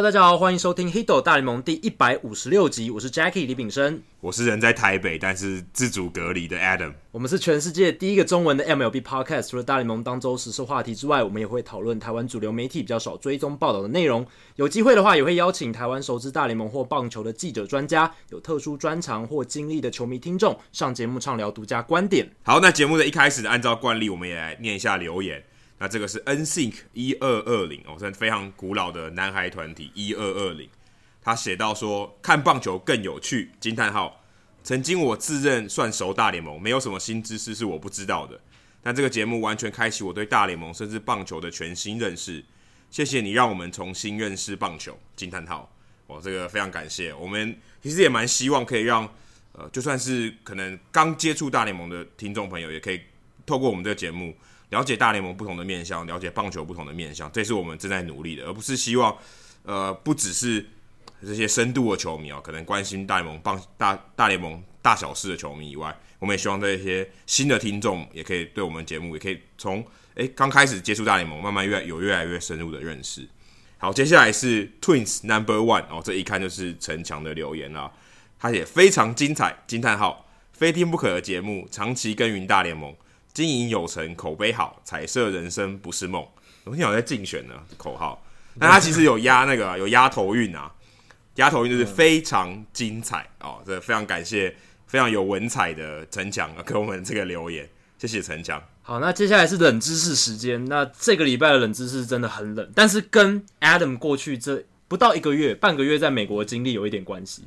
Hello，大家好，欢迎收听《h i d o 大联盟》第一百五十六集。我是 Jackie 李炳生，我是人在台北但是自主隔离的 Adam。我们是全世界第一个中文的 MLB Podcast。除了大联盟当周时事话题之外，我们也会讨论台湾主流媒体比较少追踪报道的内容。有机会的话，也会邀请台湾熟知大联盟或棒球的记者、专家，有特殊专长或经历的球迷听众上节目畅聊独家观点。好，那节目的一开始，按照惯例，我们也来念一下留言。那这个是 NSYNC 一二二零哦，是非常古老的男孩团体一二二零。他写到说：“看棒球更有趣。”惊叹号！曾经我自认算熟大联盟，没有什么新知识是我不知道的。但这个节目完全开启我对大联盟甚至棒球的全新认识。谢谢你让我们重新认识棒球！惊叹号！哦，这个非常感谢。我们其实也蛮希望可以让呃，就算是可能刚接触大联盟的听众朋友，也可以透过我们这个节目。了解大联盟不同的面向，了解棒球不同的面向，这是我们正在努力的，而不是希望，呃，不只是这些深度的球迷啊、喔，可能关心大联盟棒大大联盟大小事的球迷以外，我们也希望这些新的听众也可以对我们节目，也可以从诶刚开始接触大联盟，慢慢越有越来越深入的认识。好，接下来是 Twins Number One 哦，这一看就是陈强的留言啊，他也非常精彩，惊叹号，非听不可的节目，长期耕耘大联盟。经营有成，口碑好，彩色人生不是梦。我听好像在竞选呢口号，但他其实有压那个有压头运啊，压头运就是非常精彩哦。这非常感谢非常有文采的陈强给我们这个留言，谢谢陈强。好，那接下来是冷知识时间。那这个礼拜的冷知识真的很冷，但是跟 Adam 过去这不到一个月、半个月在美国的经历有一点关系。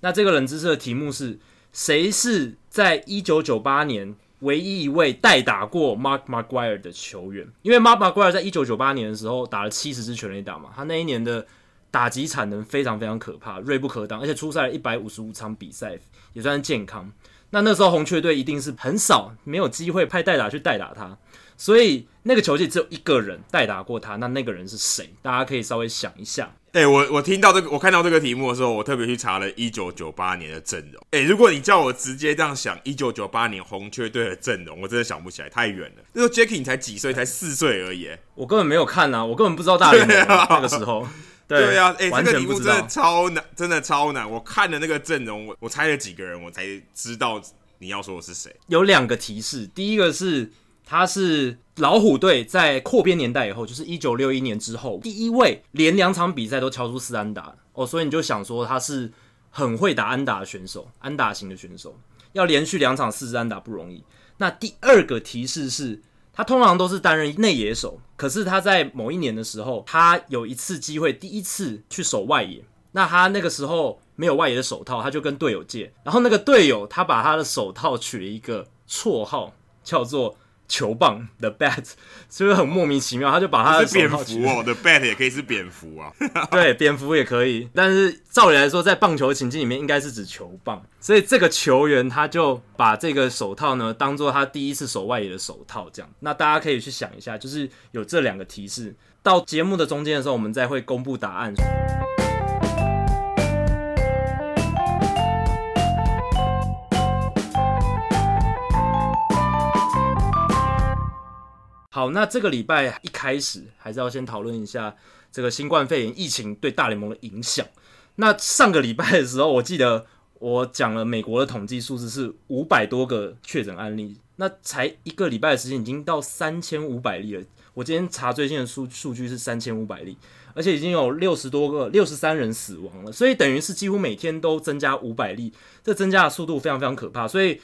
那这个冷知识的题目是：谁是在一九九八年？唯一一位代打过 Mark McGwire 的球员，因为 Mark McGwire 在一九九八年的时候打了七十支全垒打嘛，他那一年的打击产能非常非常可怕，锐不可当，而且出赛了一百五十五场比赛，也算是健康。那那时候红雀队一定是很少没有机会派代打去代打他，所以那个球季只有一个人代打过他，那那个人是谁？大家可以稍微想一下。哎、欸，我我听到这个，我看到这个题目的时候，我特别去查了一九九八年的阵容。哎、欸，如果你叫我直接这样想，一九九八年红雀队的阵容，我真的想不起来，太远了。那时候 Jackie 你才几岁？才四岁而已。我根本没有看啊，我根本不知道大联盟那个时候。对呀，哎、这个题目真的超难，真的超难。我看了那个阵容，我我猜了几个人，我才知道你要说的是谁。有两个提示，第一个是。他是老虎队在扩编年代以后，就是一九六一年之后第一位连两场比赛都敲出四安打哦，所以你就想说他是很会打安打的选手，安打型的选手，要连续两场四支安打不容易。那第二个提示是，他通常都是担任内野手，可是他在某一年的时候，他有一次机会第一次去守外野，那他那个时候没有外野的手套，他就跟队友借，然后那个队友他把他的手套取了一个绰号，叫做。球棒 the bat 是不是很莫名其妙？他就把他的是蝙蝠哦的 bat 也可以是蝙蝠啊，对，蝙蝠也可以。但是照理来说，在棒球情境里面，应该是指球棒。所以这个球员他就把这个手套呢，当做他第一次守外野的手套，这样。那大家可以去想一下，就是有这两个提示。到节目的中间的时候，我们再会公布答案。好，那这个礼拜一开始还是要先讨论一下这个新冠肺炎疫情对大联盟的影响。那上个礼拜的时候，我记得我讲了美国的统计数字是五百多个确诊案例，那才一个礼拜的时间已经到三千五百例了。我今天查最新的数数据是三千五百例，而且已经有六十多个六十三人死亡了，所以等于是几乎每天都增加五百例，这增加的速度非常非常可怕，所以。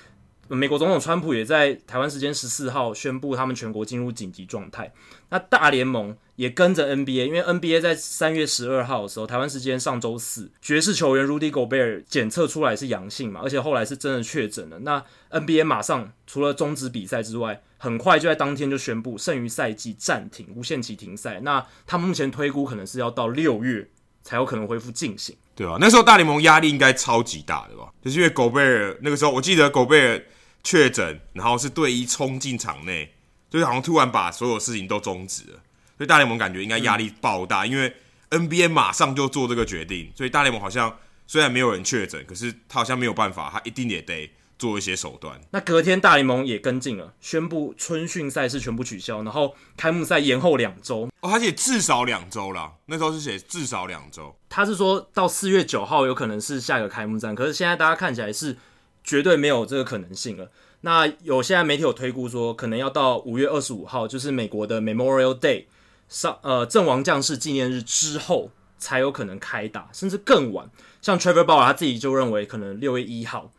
美国总统川普也在台湾时间十四号宣布，他们全国进入紧急状态。那大联盟也跟着 NBA，因为 NBA 在三月十二号的时候，台湾时间上周四，爵士球员 Rudy Gobert 检测出来是阳性嘛，而且后来是真的确诊了。那 NBA 马上除了终止比赛之外，很快就在当天就宣布剩余赛季暂停，无限期停赛。那他们目前推估可能是要到六月才有可能恢复进行。对啊，那时候大联盟压力应该超级大的吧？就是因为 Gobert 那个时候，我记得 Gobert。确诊，然后是队医冲进场内，就是好像突然把所有事情都终止了，所以大联盟感觉应该压力爆大，嗯、因为 NBA 马上就做这个决定，所以大联盟好像虽然没有人确诊，可是他好像没有办法，他一定也得做一些手段。那隔天大联盟也跟进了，宣布春训赛事全部取消，然后开幕赛延后两周。哦，他写至少两周啦，那时候是写至少两周。他是说到四月九号有可能是下一个开幕战，可是现在大家看起来是绝对没有这个可能性了。那有现在媒体有推估说，可能要到五月二十五号，就是美国的 Memorial Day 上，呃，阵亡将士纪念日之后才有可能开打，甚至更晚。像 Trevor Bauer 他自己就认为可能六月一号。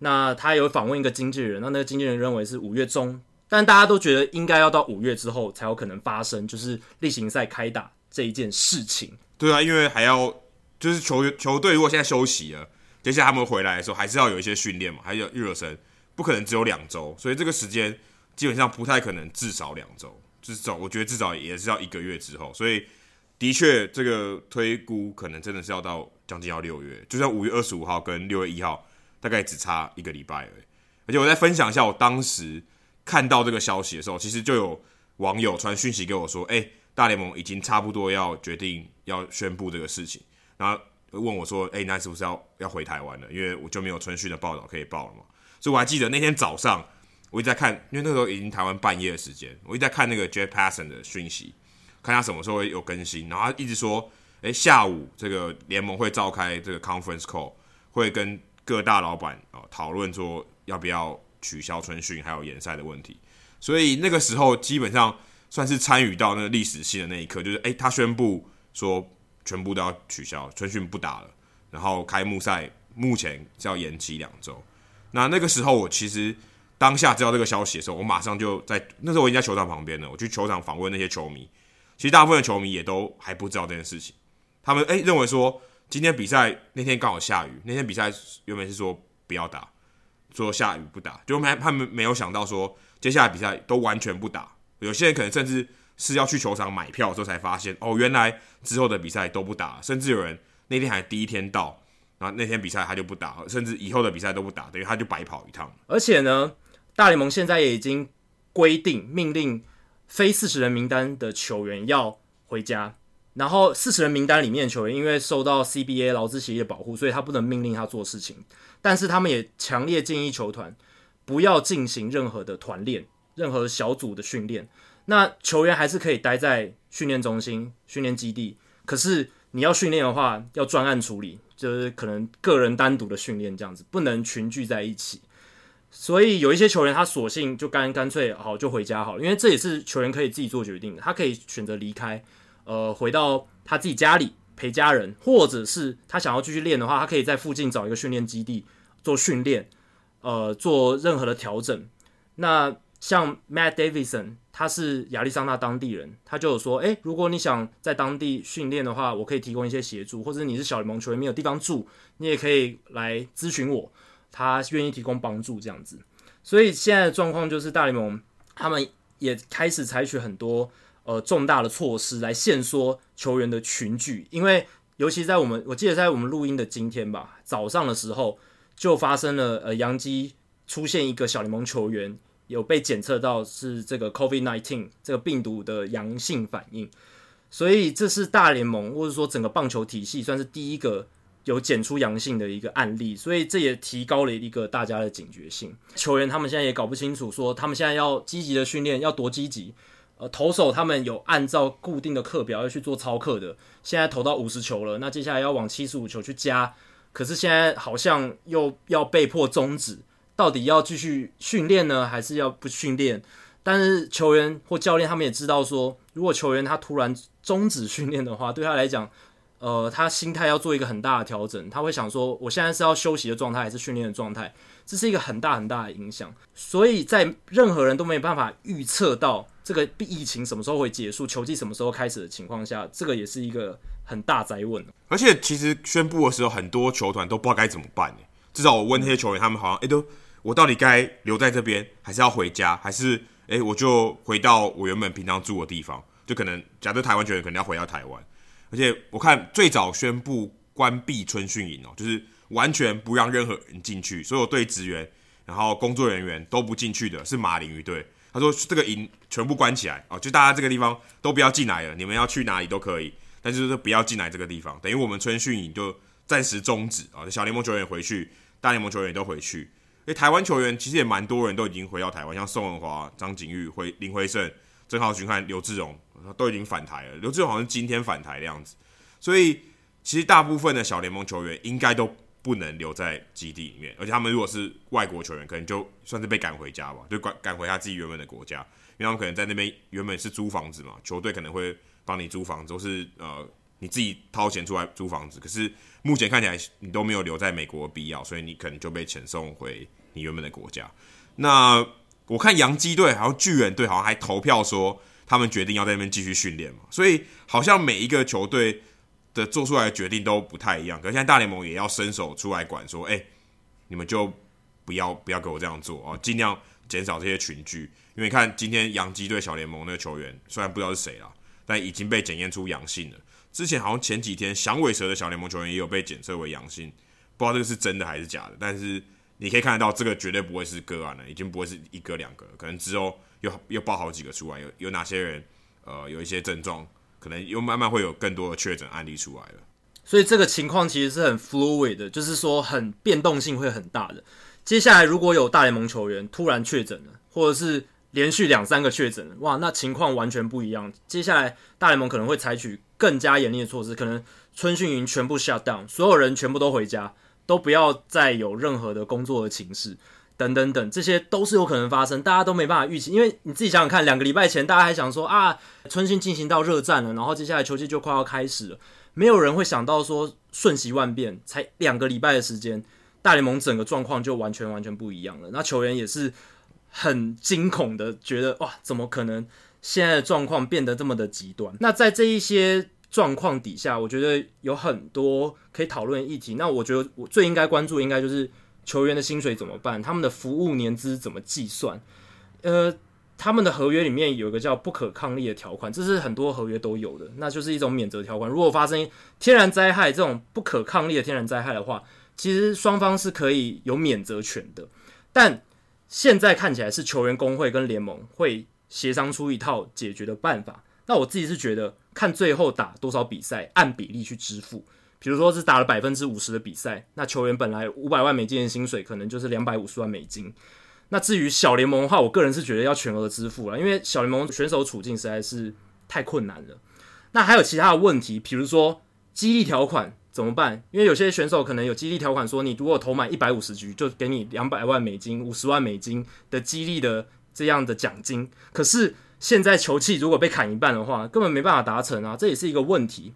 那他有访问一个经纪人，那那个经纪人认为是五月中，但大家都觉得应该要到五月之后才有可能发生，就是例行赛开打这一件事情。对啊，因为还要就是球球队如果现在休息了，接下来他们回来的时候还是要有一些训练嘛，还有热身，不可能只有两周，所以这个时间基本上不太可能至少两周，至少我觉得至少也是要一个月之后，所以的确这个推估可能真的是要到将近要六月，就像五月二十五号跟六月一号。大概只差一个礼拜而已，而且我再分享一下我当时看到这个消息的时候，其实就有网友传讯息给我说：“哎、大联盟已经差不多要决定要宣布这个事情。”然后问我说：“哎、那是不是要要回台湾了？因为我就没有春训的报道可以报了嘛。”所以我还记得那天早上，我一直在看，因为那时候已经台湾半夜的时间，我一直在看那个 Jeff Passan 的讯息，看他什么时候有更新。然后他一直说：“哎、下午这个联盟会召开这个 conference call，会跟。”各大老板啊，讨论说要不要取消春训还有延赛的问题，所以那个时候基本上算是参与到那个历史性的那一刻，就是诶、他宣布说全部都要取消春训不打了，然后开幕赛目前是要延期两周。那那个时候我其实当下知道这个消息的时候，我马上就在那时候我已经在球场旁边了，我去球场访问那些球迷，其实大部分的球迷也都还不知道这件事情，他们诶、认为说。今天比赛那天刚好下雨，那天比赛原本是说不要打，说下雨不打，就没他们没有想到说接下来比赛都完全不打。有些人可能甚至是要去球场买票的时候才发现，哦，原来之后的比赛都不打，甚至有人那天还第一天到，然后那天比赛他就不打，甚至以后的比赛都不打，等于他就白跑一趟。而且呢，大联盟现在也已经规定命令非四十人名单的球员要回家。然后四十人名单里面的球员，因为受到 CBA 劳资协议的保护，所以他不能命令他做事情。但是他们也强烈建议球团不要进行任何的团练、任何小组的训练。那球员还是可以待在训练中心、训练基地。可是你要训练的话，要专案处理，就是可能个人单独的训练这样子，不能群聚在一起。所以有一些球员他索性就干干脆好就回家好了，因为这也是球员可以自己做决定的，他可以选择离开。呃，回到他自己家里陪家人，或者是他想要继续练的话，他可以在附近找一个训练基地做训练，呃，做任何的调整。那像 Matt Davidson，他是亚利桑那当地人，他就有说，诶，如果你想在当地训练的话，我可以提供一些协助，或者你是小联盟球员没有地方住，你也可以来咨询我，他愿意提供帮助这样子。所以现在的状况就是大联盟他们也开始采取很多。呃，重大的措施来限缩球员的群聚，因为尤其在我们，我记得在我们录音的今天吧，早上的时候就发生了，呃，杨基出现一个小联盟球员有被检测到是这个 COVID-19 这个病毒的阳性反应，所以这是大联盟或者说整个棒球体系算是第一个有检出阳性的一个案例，所以这也提高了一个大家的警觉性。球员他们现在也搞不清楚，说他们现在要积极的训练要多积极。呃，投手他们有按照固定的课表要去做操课的，现在投到五十球了，那接下来要往七十五球去加，可是现在好像又要被迫终止，到底要继续训练呢，还是要不训练？但是球员或教练他们也知道说，如果球员他突然终止训练的话，对他来讲，呃，他心态要做一个很大的调整，他会想说，我现在是要休息的状态还是训练的状态？这是一个很大很大的影响，所以在任何人都没有办法预测到。这个疫情什么时候会结束？球季什么时候开始的情况下，这个也是一个很大灾问。而且，其实宣布的时候，很多球团都不知道该怎么办。至少我问那些球员，他们好像哎，都我到底该留在这边，还是要回家，还是哎，我就回到我原本平常住的地方？就可能，假设台湾球员可能要回到台湾。而且，我看最早宣布关闭春训营哦，就是完全不让任何人进去，所有队职员，然后工作人员都不进去的，是马林鱼队。他说：“这个营全部关起来哦，就大家这个地方都不要进来了。你们要去哪里都可以，但就是说不要进来这个地方。等于我们春训营就暂时终止啊。小联盟球员回去，大联盟球员也都回去。诶，台湾球员其实也蛮多人都已经回到台湾，像宋文华、张景玉、回林辉胜、郑浩群和刘志荣都已经返台了。刘志荣好像今天返台的样子，所以其实大部分的小联盟球员应该都不能留在基地里面，而且他们如果是外国球员，可能就算是被赶回家吧，就赶赶回他自己原本的国家，因为他们可能在那边原本是租房子嘛，球队可能会帮你租房子，都是呃。你自己掏钱出来租房子，可是目前看起来你都没有留在美国的必要，所以你可能就被遣送回你原本的国家。那我看洋基队好像巨人队好像还投票说他们决定要在那边继续训练嘛，所以好像每一个球队的做出来的决定都不太一样。可是现在大联盟也要伸手出来管说，哎，你们就不要不要给我这样做哦，尽量减少这些群聚。因为看今天洋基队小联盟那个球员虽然不知道是谁啦，但已经被检验出阳性了。之前好像前几天响尾蛇的小联盟球员也有被检测为阳性，不知道这个是真的还是假的。但是你可以看得到，这个绝对不会是个案了，已经不会是一个两个，可能之后又又爆好几个出来，有有哪些人呃有一些症状，可能又慢慢会有更多的确诊案例出来了。所以这个情况其实是很 fluid 的，就是说很变动性会很大的。接下来如果有大联盟球员突然确诊了，或者是连续两三个确诊，哇，那情况完全不一样。接下来大联盟可能会采取。更加严厉的措施，可能春训营全部 shut down，所有人全部都回家，都不要再有任何的工作的情势，等等等，这些都是有可能发生，大家都没办法预期。因为你自己想想看，两个礼拜前大家还想说啊，春训进行到热战了，然后接下来球季就快要开始了，没有人会想到说瞬息万变，才两个礼拜的时间，大联盟整个状况就完全完全不一样了。那球员也是很惊恐的，觉得哇，怎么可能？现在的状况变得这么的极端，那在这一些状况底下，我觉得有很多可以讨论议题。那我觉得我最应该关注，应该就是球员的薪水怎么办，他们的服务年资怎么计算？呃，他们的合约里面有一个叫不可抗力的条款，这是很多合约都有的，那就是一种免责条款。如果发生天然灾害这种不可抗力的天然灾害的话，其实双方是可以有免责权的。但现在看起来是球员工会跟联盟会。协商出一套解决的办法。那我自己是觉得，看最后打多少比赛，按比例去支付。比如说是打了百分之五十的比赛，那球员本来五百万美金的薪水，可能就是两百五十万美金。那至于小联盟的话，我个人是觉得要全额支付了，因为小联盟选手处境实在是太困难了。那还有其他的问题，比如说激励条款怎么办？因为有些选手可能有激励条款，说你如果投满一百五十局，就给你两百万美金、五十万美金的激励的。这样的奖金，可是现在球季如果被砍一半的话，根本没办法达成啊，这也是一个问题。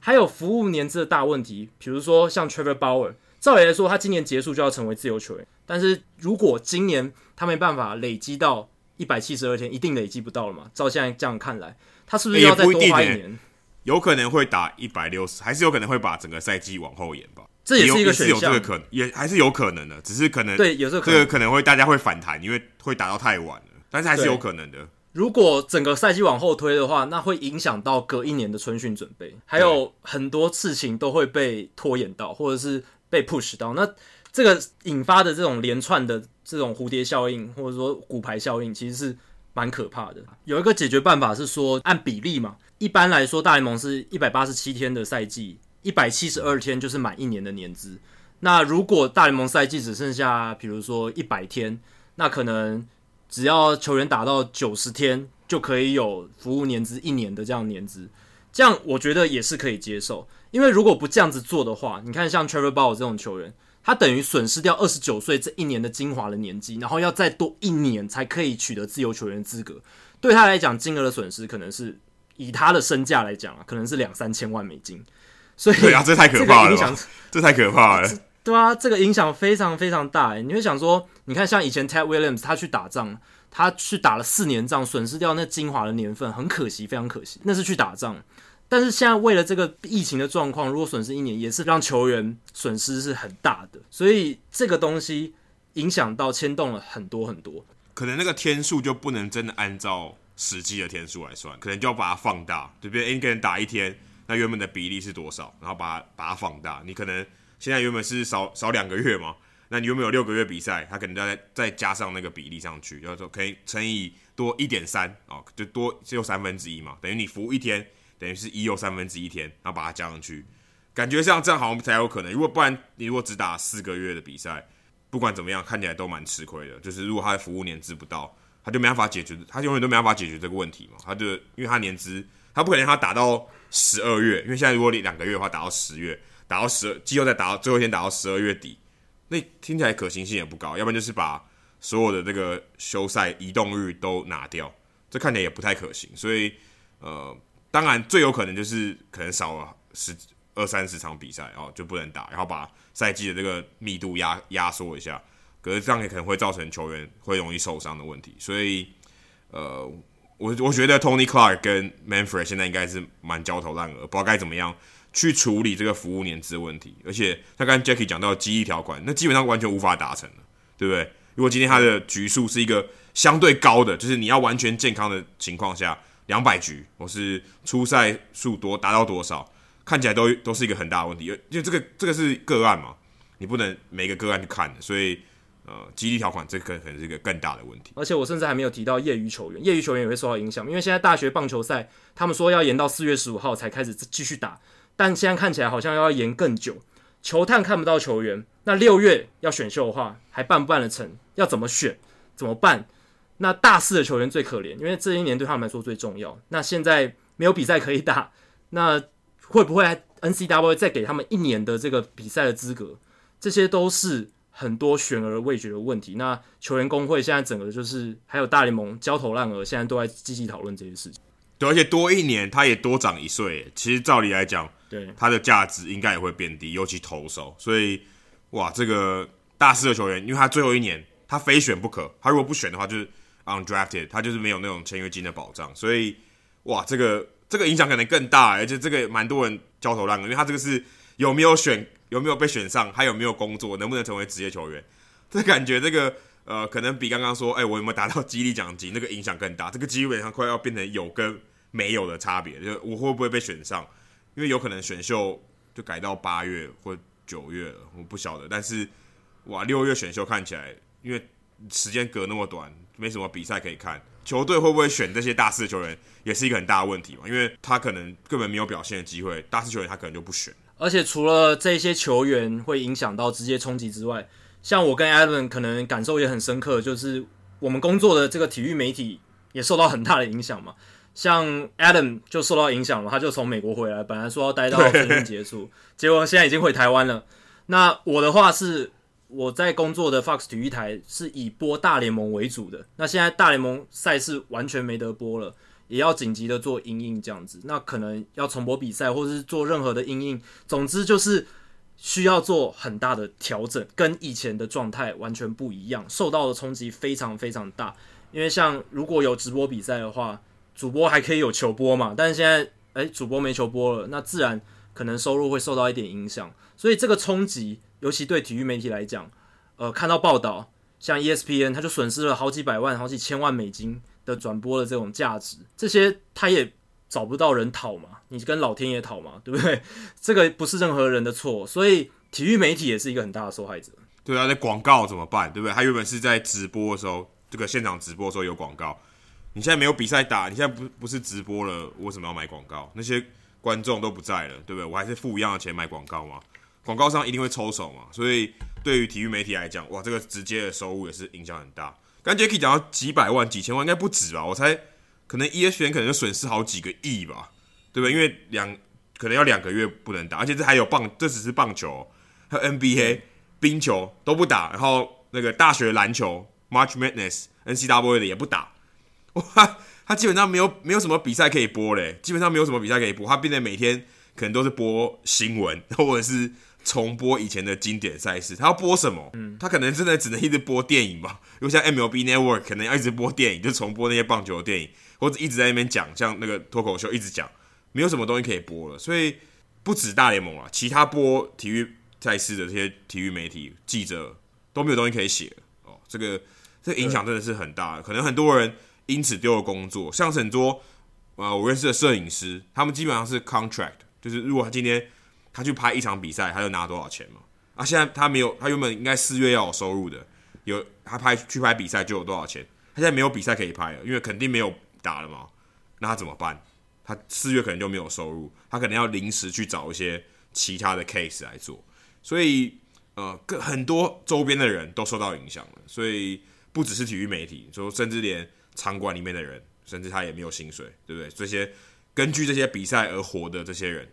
还有服务年资的大问题，比如说像 Trevor Bauer，照理来说他今年结束就要成为自由球员，但是如果今年他没办法累积到一百七十二天，一定累积不到了嘛？照现在这样看来，他是不是要再多花一年？欸、有可能会打一百六十，还是有可能会把整个赛季往后延吧？这也是一个选项，有这个可能，也还是有可能的，只是可能对有这个可能，这个可能会大家会反弹，因为会打到太晚了，但是还是有可能的。如果整个赛季往后推的话，那会影响到隔一年的春训准备，还有很多事情都会被拖延到，或者是被 push 到。那这个引发的这种连串的这种蝴蝶效应，或者说骨牌效应，其实是蛮可怕的。有一个解决办法是说按比例嘛，一般来说大联盟是一百八十七天的赛季。一百七十二天就是满一年的年资。那如果大联盟赛季只剩下，比如说一百天，那可能只要球员打到九十天，就可以有服务年资一年的这样年资。这样我觉得也是可以接受。因为如果不这样子做的话，你看像 Trevor Bauer 这种球员，他等于损失掉二十九岁这一年的精华的年纪，然后要再多一年才可以取得自由球员资格。对他来讲，金额的损失可能是以他的身价来讲啊，可能是两三千万美金。所以对啊，这太可怕了，这，这太可怕了。对啊，这个影响非常非常大。你会想说，你看像以前 Ted Williams 他去打仗，他去打了四年仗，损失掉那精华的年份，很可惜，非常可惜。那是去打仗，但是现在为了这个疫情的状况，如果损失一年，也是让球员损失是很大的。所以这个东西影响到牵动了很多很多。可能那个天数就不能真的按照实际的天数来算，可能就要把它放大，对不对？一个人打一天。那原本的比例是多少？然后把它把它放大。你可能现在原本是少少两个月嘛，那你原本有六个月比赛，他可能再再加上那个比例上去，就是说可以乘以多一点三哦，就多只有三分之一嘛，等于你服务一天，等于是一又三分之一天，然后把它加上去，感觉像这样好像才有可能。如果不然，你如果只打四个月的比赛，不管怎么样，看起来都蛮吃亏的。就是如果他的服务年资不到，他就没办法解决，他永远都没办法解决这个问题嘛。他就因为他年资，他不可能他打到十二月，因为现在如果你两个月的话，打到十月，打到十二，季后赛打到最后一天打到十二月底，那听起来可行性也不高。要不然就是把所有的这个休赛移动日都拿掉，这看起来也不太可行。所以，呃，当然最有可能就是可能少了十二三十场比赛哦，就不能打，然后把赛季的这个密度压压缩一下。可是这样也可能会造成球员会容易受伤的问题。所以，呃，我我觉得 Tony Clark 跟 Manfred 现在应该是蛮焦头烂额，不知道该怎么样去处理这个服务年资问题。而且他刚 Jackie 讲到激励条款，那基本上完全无法达成了，对不对？如果今天他的局数是一个相对高的，就是你要完全健康的情况下，两百局或是初赛数多达到多少，看起来都都是一个很大的问题，因为这个这个是个案嘛，你不能每个个案去看的，所以呃，激励条款这个可能是一个更大的问题。而且我甚至还没有提到业余球员，业余球员也会受到影响，因为现在大学棒球赛他们说要延到四月十五号才开始继续打，但现在看起来好像要延更久。球探看不到球员，那六月要选秀的话，还办不办得成？要怎么选？怎么办？那大四的球员最可怜，因为这一年对他们来说最重要。那现在没有比赛可以打，那会不会 N C W 再给他们一年的这个比赛的资格？这些都是很多悬而未决的问题。那球员工会现在整个就是还有大联盟焦头烂额，现在都在积极讨论这些事情。对，而且多一年，他也多长一岁。其实照理来讲。对，他的价值应该也会变低，尤其投手。所以，哇，这个大四的球员，因为他最后一年他非选不可，他如果不选的话，就是 undrafted，他就是没有那种签约金的保障。所以，哇，这个这个影响可能更大，而且这个蛮多人焦头烂额，因为他这个是有没有选，有没有被选上，还有没有工作，能不能成为职业球员？这感觉这个呃，可能比刚刚说，哎，我有没有达到激励奖金那个影响更大。这个基本上快要变成有跟没有的差别，就我会不会被选上？因为有可能选秀就改到八月或九月了，我不晓得。但是哇，六月选秀看起来，因为时间隔那么短，没什么比赛可以看。球队会不会选这些大四球员，也是一个很大的问题嘛？因为他可能根本没有表现的机会，大四球员他可能就不选。而且除了这些球员会影响到直接冲击之外，像我跟 Adam 可能感受也很深刻，就是我们工作的这个体育媒体也受到很大的影响嘛。像 Adam 就受到影响了，他就从美国回来，本来说要待到春运结束，结果现在已经回台湾了。那我的话是，我在工作的 Fox 体育台是以播大联盟为主的，那现在大联盟赛事完全没得播了，也要紧急的做因应这样子，那可能要重播比赛，或者是做任何的因应，总之就是需要做很大的调整，跟以前的状态完全不一样，受到的冲击非常非常大。因为像如果有直播比赛的话，主播还可以有球播嘛，但是现在哎，主播没球播了，那自然可能收入会受到一点影响。所以这个冲击，尤其对体育媒体来讲，呃，看到报道，像 ESPN，他就损失了好几百万、好几千万美金的转播的这种价值，这些他也找不到人讨嘛，你跟老天爷讨嘛，对不对？这个不是任何人的错，所以体育媒体也是一个很大的受害者。对啊，那广告怎么办？对不对？他原本是在直播的时候，这个现场直播的时候有广告。你现在没有比赛打，你现在不不是直播了，我为什么要买广告？那些观众都不在了，对不对？我还是付一样的钱买广告吗？广告商一定会抽手嘛。所以对于体育媒体来讲，哇，这个直接的收入也是影响很大。刚才 Jacky 讲到几百万、几千万，应该不止吧？我猜可能 ESPN 可能就损失好几个亿吧，对不对？因为两可能要两个月不能打，而且这还有棒，这只是棒球，还有 NBA、冰球都不打，然后那个大学篮球 March Madness、NCAA 的也不打。哇，他基本上没有没有什么比赛可以播嘞，基本上没有什么比赛可以播，他变得每天可能都是播新闻或者是重播以前的经典赛事。他要播什么？嗯，他可能真的只能一直播电影吧。如果像 MLB Network 可能要一直播电影，就重播那些棒球的电影，或者一直在那边讲，像那个脱口秀一直讲，没有什么东西可以播了。所以不止大联盟啊，其他播体育赛事的这些体育媒体记者都没有东西可以写哦。这个这个影响真的是很大，可能很多人。因此丢了工作，像是很多啊、呃，我认识的摄影师，他们基本上是 contract，就是如果他今天他去拍一场比赛，他就拿多少钱嘛。啊，现在他没有，他原本应该四月要有收入的，有他拍去拍比赛就有多少钱，他现在没有比赛可以拍了，因为肯定没有打了嘛。那他怎么办？他四月可能就没有收入，他可能要临时去找一些其他的 case 来做。所以，呃，很多周边的人都受到影响了，所以不只是体育媒体，说甚至连场馆里面的人，甚至他也没有薪水，对不对？这些根据这些比赛而活的这些人，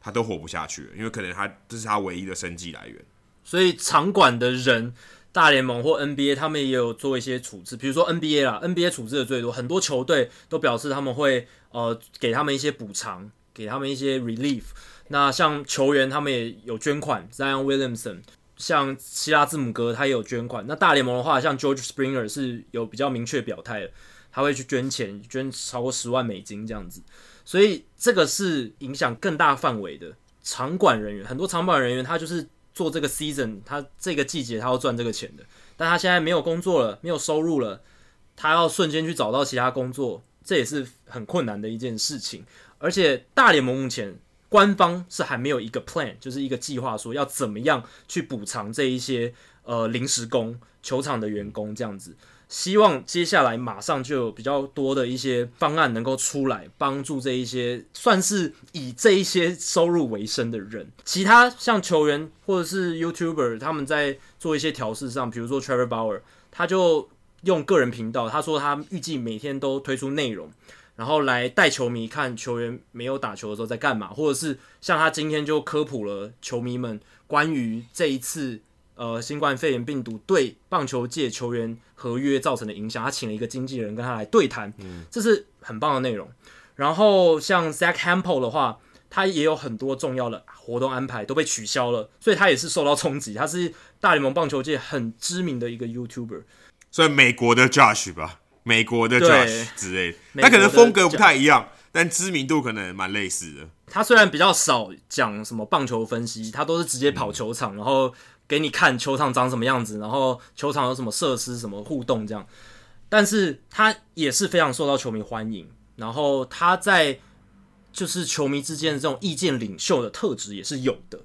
他都活不下去了，因为可能他这是他唯一的生计来源。所以场馆的人，大联盟或 NBA 他们也有做一些处置，比如说 NBA 啦，NBA 处置的最多，很多球队都表示他们会呃给他们一些补偿，给他们一些 relief。那像球员他们也有捐款，Zion Williamson。像希拉字母哥，他也有捐款。那大联盟的话，像 George Springer 是有比较明确表态的，他会去捐钱，捐超过十万美金这样子。所以这个是影响更大范围的场馆人员。很多场馆人员他就是做这个 season，他这个季节他要赚这个钱的，但他现在没有工作了，没有收入了，他要瞬间去找到其他工作，这也是很困难的一件事情。而且大联盟目前。官方是还没有一个 plan，就是一个计划，说要怎么样去补偿这一些呃临时工、球场的员工这样子。希望接下来马上就有比较多的一些方案能够出来，帮助这一些算是以这一些收入为生的人。其他像球员或者是 YouTuber，他们在做一些调试上，比如说 Trevor Bauer，他就用个人频道，他说他预计每天都推出内容。然后来带球迷看球员没有打球的时候在干嘛，或者是像他今天就科普了球迷们关于这一次呃新冠肺炎病毒对棒球界球员合约造成的影响，他请了一个经纪人跟他来对谈，嗯这是很棒的内容。然后像 Zach Hampel 的话，他也有很多重要的活动安排都被取消了，所以他也是受到冲击。他是大联盟棒球界很知名的一个 YouTuber，所以美国的 Josh 吧。美国的 Josh 之类，那可能风格不太一样，但知名度可能蛮类似的。他虽然比较少讲什么棒球分析，他都是直接跑球场，嗯、然后给你看球场长什么样子，然后球场有什么设施、什么互动这样。但是他也是非常受到球迷欢迎，然后他在就是球迷之间的这种意见领袖的特质也是有的。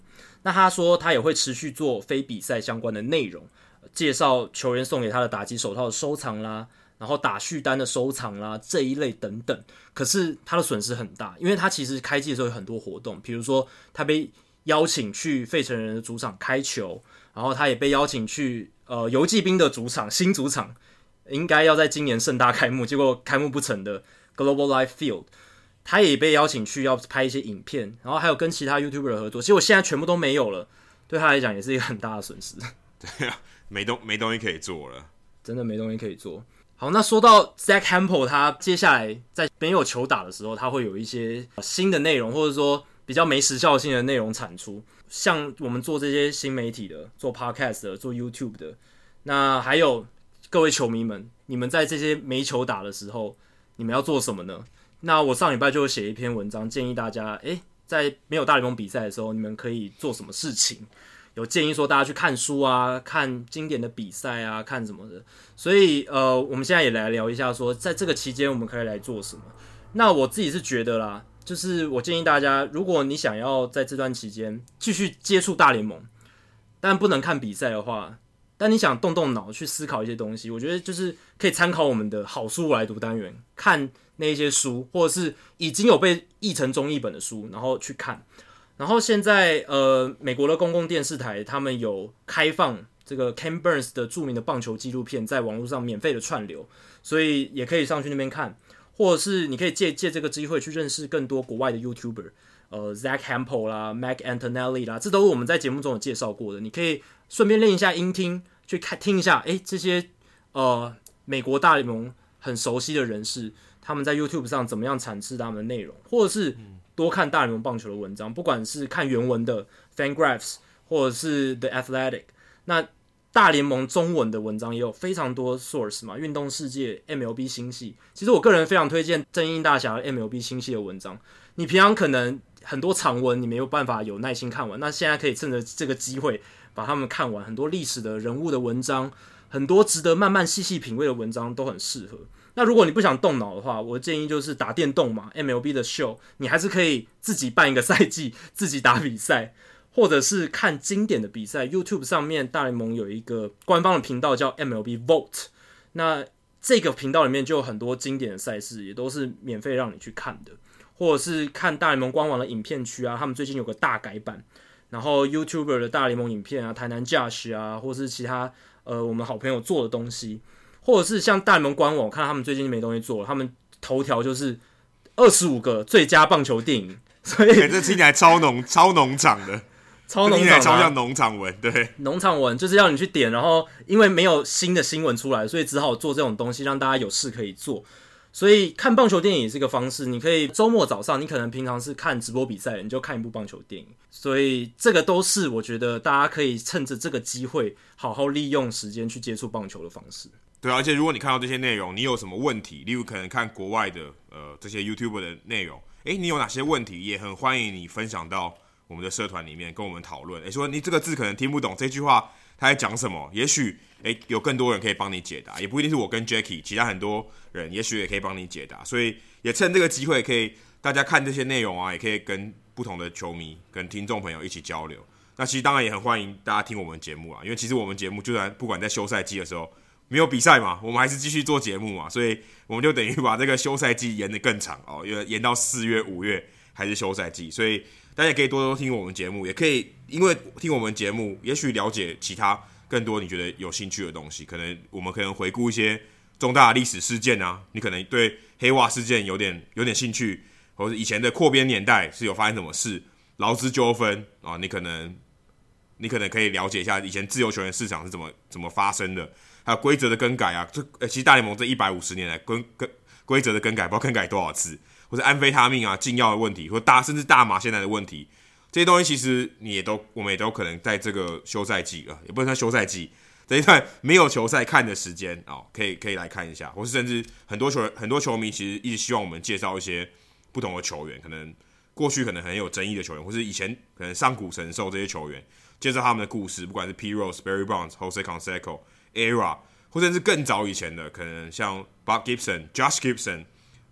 那他说他也会持续做非比赛相关的内容，介绍球员送给他的打击手套的收藏啦。然后打续单的收藏啦，这一类等等，可是他的损失很大，因为他其实开季的时候有很多活动，比如说他被邀请去费城人的主场开球，然后他也被邀请去呃游骑兵的主场新主场，应该要在今年盛大开幕，结果开幕不成的 Global Life Field，他也被邀请去要拍一些影片，然后还有跟其他 YouTuber 的合作，结果现在全部都没有了，对他来讲也是一个很大的损失。对啊，没东没东西可以做了，真的没东西可以做。好，那说到 Zach Hampel，他接下来在没有球打的时候，他会有一些新的内容，或者说比较没时效性的内容产出。像我们做这些新媒体的、做 Podcast 的、做 YouTube 的，那还有各位球迷们，你们在这些没球打的时候，你们要做什么呢？那我上礼拜就写一篇文章，建议大家，诶，在没有大联盟比赛的时候，你们可以做什么事情？有建议说大家去看书啊，看经典的比赛啊，看什么的。所以呃，我们现在也来聊一下说，在这个期间我们可以来做什么。那我自己是觉得啦，就是我建议大家，如果你想要在这段期间继续接触大联盟，但不能看比赛的话，但你想动动脑去思考一些东西，我觉得就是可以参考我们的好书来读单元，看那些书，或者是已经有被译成中译本的书，然后去看。然后现在，呃，美国的公共电视台他们有开放这个 Ken Burns 的著名的棒球纪录片在网络上免费的串流，所以也可以上去那边看，或者是你可以借借这个机会去认识更多国外的 YouTuber，呃，Zach Hampel 啦，Mac Antonelli 啦，这都是我们在节目中有介绍过的，你可以顺便练一下音听，去看听一下，诶，这些呃美国大联盟很熟悉的人士，他们在 YouTube 上怎么样阐释他们的内容，或者是。多看大联盟棒球的文章，不管是看原文的 FanGraphs 或者是 The Athletic，那大联盟中文的文章也有非常多 source 嘛。运动世界 MLB 星系，其实我个人非常推荐正印大侠 MLB 星系的文章。你平常可能很多长文你没有办法有耐心看完，那现在可以趁着这个机会把他们看完。很多历史的人物的文章，很多值得慢慢细细品味的文章都很适合。那如果你不想动脑的话，我建议就是打电动嘛，MLB 的 show，你还是可以自己办一个 赛季，自己打比赛，或者是看经典的比赛。YouTube 上面大联盟有一个官方的频道叫 MLB Vote，那这个频道里面就有很多经典的赛事，也都是免费让你去看的，或者是看大联盟官网的影片区啊，他们最近有个大改版，然后 YouTuber 的大联盟影片啊，台南 Josh 啊，或是其他呃我们好朋友做的东西，或者是像大联盟官网，看他们最近没东西做了，他们头条就是二十五个最佳棒球电影，所以、欸、这听起来超农 超农场的。超农场、啊，超像农场文，对，农场文就是要你去点，然后因为没有新的新闻出来，所以只好做这种东西，让大家有事可以做。所以看棒球电影也是一个方式，你可以周末早上，你可能平常是看直播比赛，你就看一部棒球电影。所以这个都是我觉得大家可以趁着这个机会，好好利用时间去接触棒球的方式。对，而且如果你看到这些内容，你有什么问题，例如可能看国外的呃这些 YouTube 的内容，诶，你有哪些问题，也很欢迎你分享到。我们的社团里面跟我们讨论，诶，说你这个字可能听不懂，这句话他在讲什么？也许诶，有更多人可以帮你解答，也不一定是我跟 Jacky，其他很多人也许也可以帮你解答。所以也趁这个机会，可以大家看这些内容啊，也可以跟不同的球迷、跟听众朋友一起交流。那其实当然也很欢迎大家听我们节目啊，因为其实我们节目就算不管在休赛季的时候没有比赛嘛，我们还是继续做节目嘛，所以我们就等于把这个休赛季延得更长哦，因为延到四月、五月还是休赛季，所以。大家可以多多听我们节目，也可以因为听我们节目，也许了解其他更多你觉得有兴趣的东西。可能我们可能回顾一些重大的历史事件啊，你可能对黑袜事件有点有点兴趣，或者以前的扩编年代是有发生什么事，劳资纠纷啊，你可能你可能可以了解一下以前自由球员市场是怎么怎么发生的，还有规则的更改啊。这其实大联盟这一百五十年来规规规则的更改，不知道更改多少次。或者安非他命啊、禁药的问题，或大甚至大麻现在的问题，这些东西其实你也都，我们也都可能在这个休赛季啊，也不能算休赛季这一段没有球赛看的时间啊、可以可以来看一下，或是甚至很多球很多球迷其实一直希望我们介绍一些不同的球员，可能过去可能很有争议的球员，或是以前可能上古神兽这些球员，介绍他们的故事，不管是 P Rose、Barry Bonds、Jose Canseco、Era，或者是更早以前的，可能像 Bob Gibson、Josh Gibson。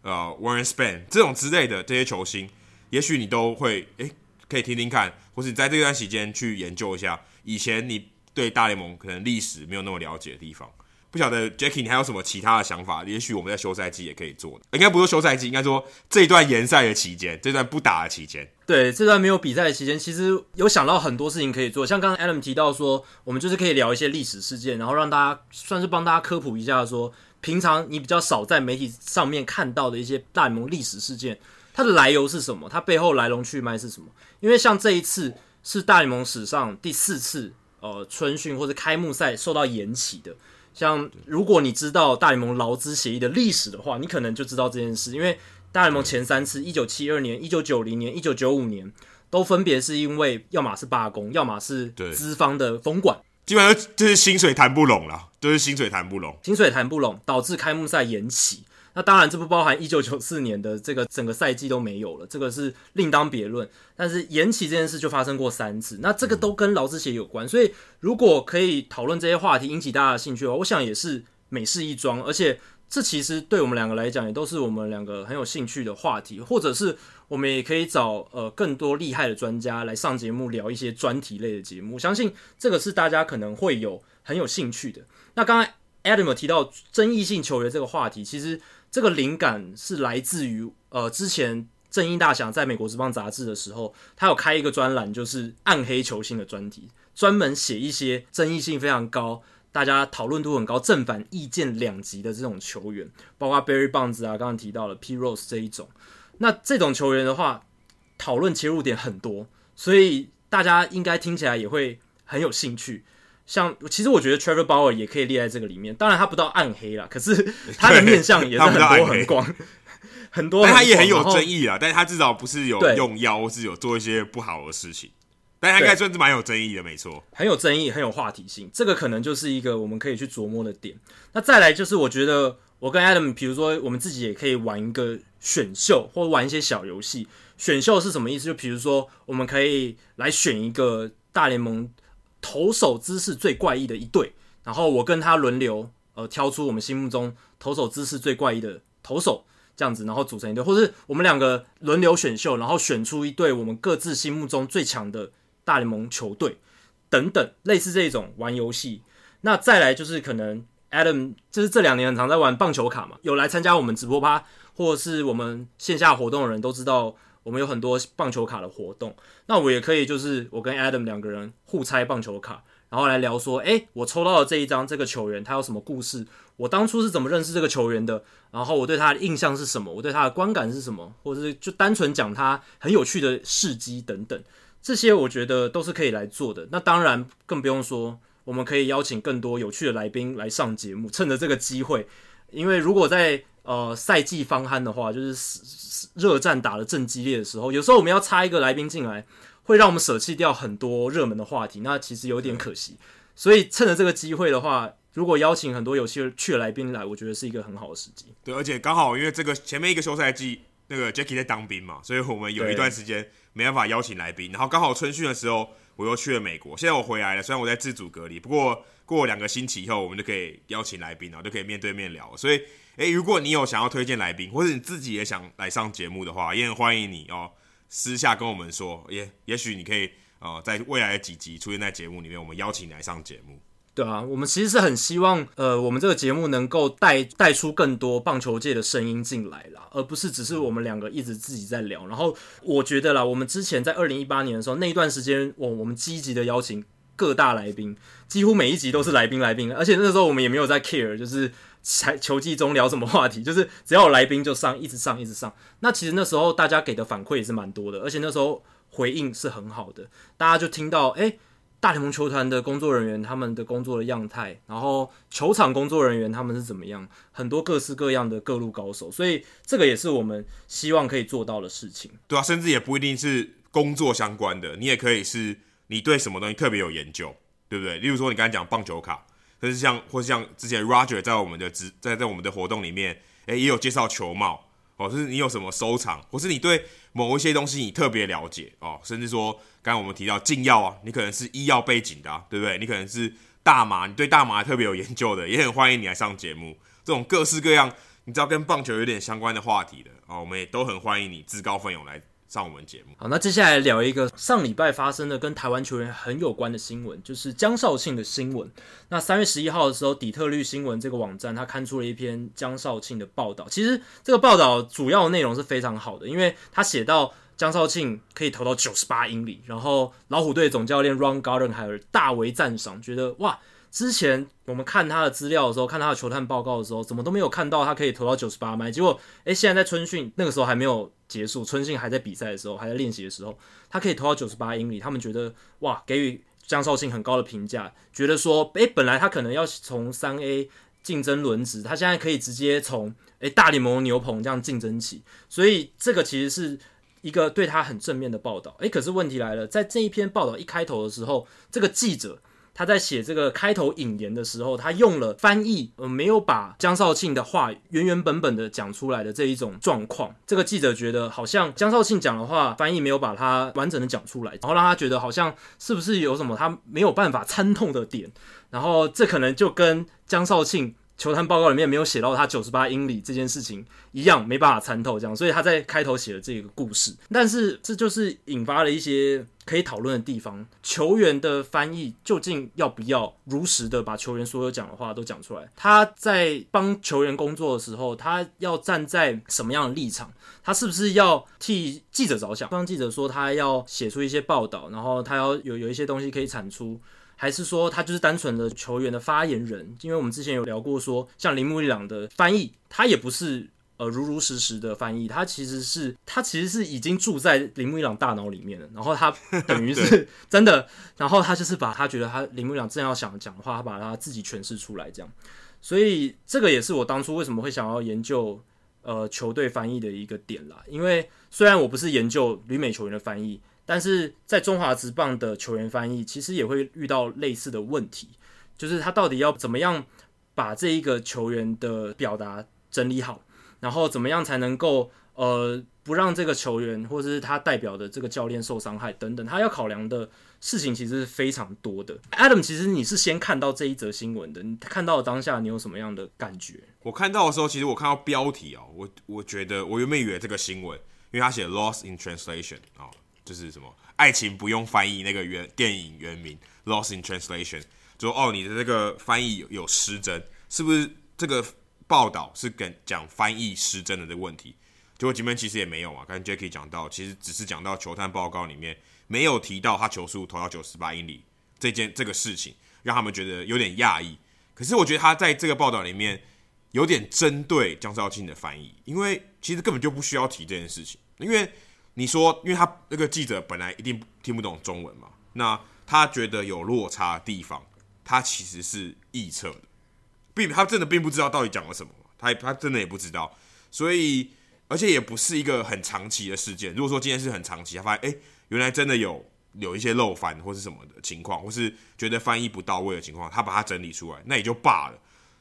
呃，Warren Spahn 这种之类的这些球星，也许你都会诶，可以听听看，或是你在这段时间去研究一下以前你对大联盟可能历史没有那么了解的地方。不晓得 Jackie，你还有什么其他的想法？也许我们在休赛季也可以做的，应该不是休赛季，应该说这一段延赛的期间，这段不打的期间，对，这段没有比赛的期间，其实有想到很多事情可以做。像刚刚 Adam 提到说，我们就是可以聊一些历史事件，然后让大家算是帮大家科普一下说。平常你比较少在媒体上面看到的一些大联盟历史事件，它的来由是什么？它背后来龙去脉是什么？因为像这一次是大联盟史上第四次，呃，春训或者开幕赛受到延期的。像如果你知道大联盟劳资协议的历史的话，你可能就知道这件事。因为大联盟前三次，一九七二年、一九九零年、一九九五年，都分别是因为要么是罢工，要么是资方的封管。基本上就是薪水谈不拢了，就是薪水谈不拢，薪水谈不拢，导致开幕赛延期。那当然，这不包含一九九四年的这个整个赛季都没有了，这个是另当别论。但是延期这件事就发生过三次，那这个都跟劳资协有关。所以如果可以讨论这些话题，引起大家的兴趣的话，我想也是美事一桩。而且这其实对我们两个来讲，也都是我们两个很有兴趣的话题，或者是。我们也可以找呃更多厉害的专家来上节目聊一些专题类的节目，我相信这个是大家可能会有很有兴趣的。那刚才 Adam 提到争议性球员这个话题，其实这个灵感是来自于呃之前正义大祥在美国之邦杂志的时候，他有开一个专栏，就是暗黑球星的专题，专门写一些争议性非常高、大家讨论度很高、正反意见两极的这种球员，包括 Barry Bonds 啊，刚刚提到了 Pete Rose 这一种。那这种球员的话，讨论切入点很多，所以大家应该听起来也会很有兴趣。像其实我觉得 Trevor Bauer 也可以列在这个里面，当然他不到暗黑啦，可是他的面相也是很多很广，很多，但他也很有争议啊。但是他至少不是有用腰，是有做一些不好的事情，但他应该算是蛮有争议的，没错，很有争议，很有话题性。这个可能就是一个我们可以去琢磨的点。那再来就是我觉得。我跟 Adam，比如说，我们自己也可以玩一个选秀，或者玩一些小游戏。选秀是什么意思？就比如说，我们可以来选一个大联盟投手姿势最怪异的一队，然后我跟他轮流，呃，挑出我们心目中投手姿势最怪异的投手，这样子，然后组成一队，或是我们两个轮流选秀，然后选出一队我们各自心目中最强的大联盟球队，等等，类似这种玩游戏。那再来就是可能。Adam 就是这两年很常在玩棒球卡嘛，有来参加我们直播趴或者是我们线下活动的人都知道，我们有很多棒球卡的活动，那我也可以就是我跟 Adam 两个人互拆棒球卡，然后来聊说，诶，我抽到了这一张这个球员他有什么故事，我当初是怎么认识这个球员的，然后我对他的印象是什么，我对他的观感是什么，或者是就单纯讲他很有趣的事迹等等，这些我觉得都是可以来做的。那当然更不用说，我们可以邀请更多有趣的来宾来上节目，趁着这个机会，因为如果在呃，赛季方酣的话，就是热战打得正激烈的时候，有时候我们要插一个来宾进来，会让我们舍弃掉很多热门的话题，那其实有点可惜。所以趁着这个机会的话，如果邀请很多有趣的来宾来，我觉得是一个很好的时机。对，而且刚好因为这个前面一个休赛季，那个 Jacky 在当兵嘛，所以我们有一段时间没办法邀请来宾。然后刚好春训的时候，我又去了美国，现在我回来了，虽然我在自主隔离，不过过两个星期以后，我们就可以邀请来宾，然后就可以面对面聊。所以。诶，如果你有想要推荐来宾，或者你自己也想来上节目的话，也很欢迎你哦。私下跟我们说，也也许你可以呃，在未来的几集出现在节目里面，我们邀请你来上节目。对啊，我们其实是很希望，呃，我们这个节目能够带带出更多棒球界的声音进来啦，而不是只是我们两个一直自己在聊。然后我觉得啦，我们之前在二零一八年的时候那一段时间，我我们积极的邀请各大来宾，几乎每一集都是来宾来宾，而且那时候我们也没有在 care，就是。才球季中聊什么话题？就是只要有来宾就上，一直上，一直上。那其实那时候大家给的反馈也是蛮多的，而且那时候回应是很好的。大家就听到，哎、大联盟球团的工作人员他们的工作的样态，然后球场工作人员他们是怎么样，很多各式各样的各路高手。所以这个也是我们希望可以做到的事情。对啊，甚至也不一定是工作相关的，你也可以是你对什么东西特别有研究，对不对？例如说你刚才讲棒球卡。可是像，或是像之前 Roger 在我们的直在在我们的活动里面，诶，也有介绍球帽哦，就是你有什么收藏，或是你对某一些东西你特别了解哦，甚至说刚刚我们提到禁药啊，你可能是医药背景的，啊，对不对？你可能是大麻，你对大麻特别有研究的，也很欢迎你来上节目。这种各式各样，你知道跟棒球有点相关的话题的哦，我们也都很欢迎你自告奋勇来。上我们节目。好，那接下来聊一个上礼拜发生的跟台湾球员很有关的新闻，就是江少庆的新闻。那三月十一号的时候，底特律新闻这个网站他刊出了一篇江少庆的报道。其实这个报道主要内容是非常好的，因为他写到江少庆可以投到九十八英里，然后老虎队总教练 Ron Gardenhire 大为赞赏，觉得哇。之前我们看他的资料的时候，看他的球探报告的时候，怎么都没有看到他可以投到九十八迈。结果，诶，现在在春训那个时候还没有结束，春训还在比赛的时候，还在练习的时候，他可以投到九十八英里。他们觉得哇，给予江少庆很高的评价，觉得说，诶，本来他可能要从三 A 竞争轮值，他现在可以直接从诶大联盟牛棚这样竞争起。所以这个其实是一个对他很正面的报道。诶，可是问题来了，在这一篇报道一开头的时候，这个记者。他在写这个开头引言的时候，他用了翻译，呃，没有把江少庆的话原原本本的讲出来的这一种状况。这个记者觉得好像江少庆讲的话，翻译没有把它完整的讲出来，然后让他觉得好像是不是有什么他没有办法参透的点，然后这可能就跟江少庆。球探报告里面没有写到他九十八英里这件事情一样，没办法参透这样，所以他在开头写了这个故事。但是这就是引发了一些可以讨论的地方。球员的翻译究竟要不要如实的把球员所有讲的话都讲出来？他在帮球员工作的时候，他要站在什么样的立场？他是不是要替记者着想？帮记者说他要写出一些报道，然后他要有有一些东西可以产出。还是说他就是单纯的球员的发言人？因为我们之前有聊过说，说像铃木一朗的翻译，他也不是呃如如实实的翻译，他其实是他其实是已经住在铃木一朗大脑里面了，然后他 等于是真的，然后他就是把他觉得他铃木一朗正要想讲的话，他把他自己诠释出来，这样，所以这个也是我当初为什么会想要研究呃球队翻译的一个点啦。因为虽然我不是研究旅美球员的翻译。但是在中华职棒的球员翻译，其实也会遇到类似的问题，就是他到底要怎么样把这一个球员的表达整理好，然后怎么样才能够呃不让这个球员或者是他代表的这个教练受伤害等等，他要考量的事情其实是非常多的。Adam，其实你是先看到这一则新闻的，你看到当下你有什么样的感觉？我看到的时候，其实我看到标题哦，我我觉得我原本以为这个新闻，因为他写 “lost in translation” 啊。就是什么爱情不用翻译那个原电影原名 Lost in Translation，就说哦，你的这个翻译有有失真，是不是这个报道是跟讲翻译失真的这个问题？结果今天其实也没有啊。刚才 Jacky 讲到，其实只是讲到球探报告里面没有提到他球速投到九十八英里这件这个事情，让他们觉得有点讶异。可是我觉得他在这个报道里面有点针对江少庆的翻译，因为其实根本就不需要提这件事情。因为你说，因为他那个记者本来一定听不懂中文嘛，那他觉得有落差的地方，他其实是臆测的，并他真的并不知道到底讲了什么，他他真的也不知道，所以而且也不是一个很长期的事件。如果说今天是很长期，他发现哎，原来真的有有一些漏翻或是什么的情况，或是觉得翻译不到位的情况，他把它整理出来，那也就罢了。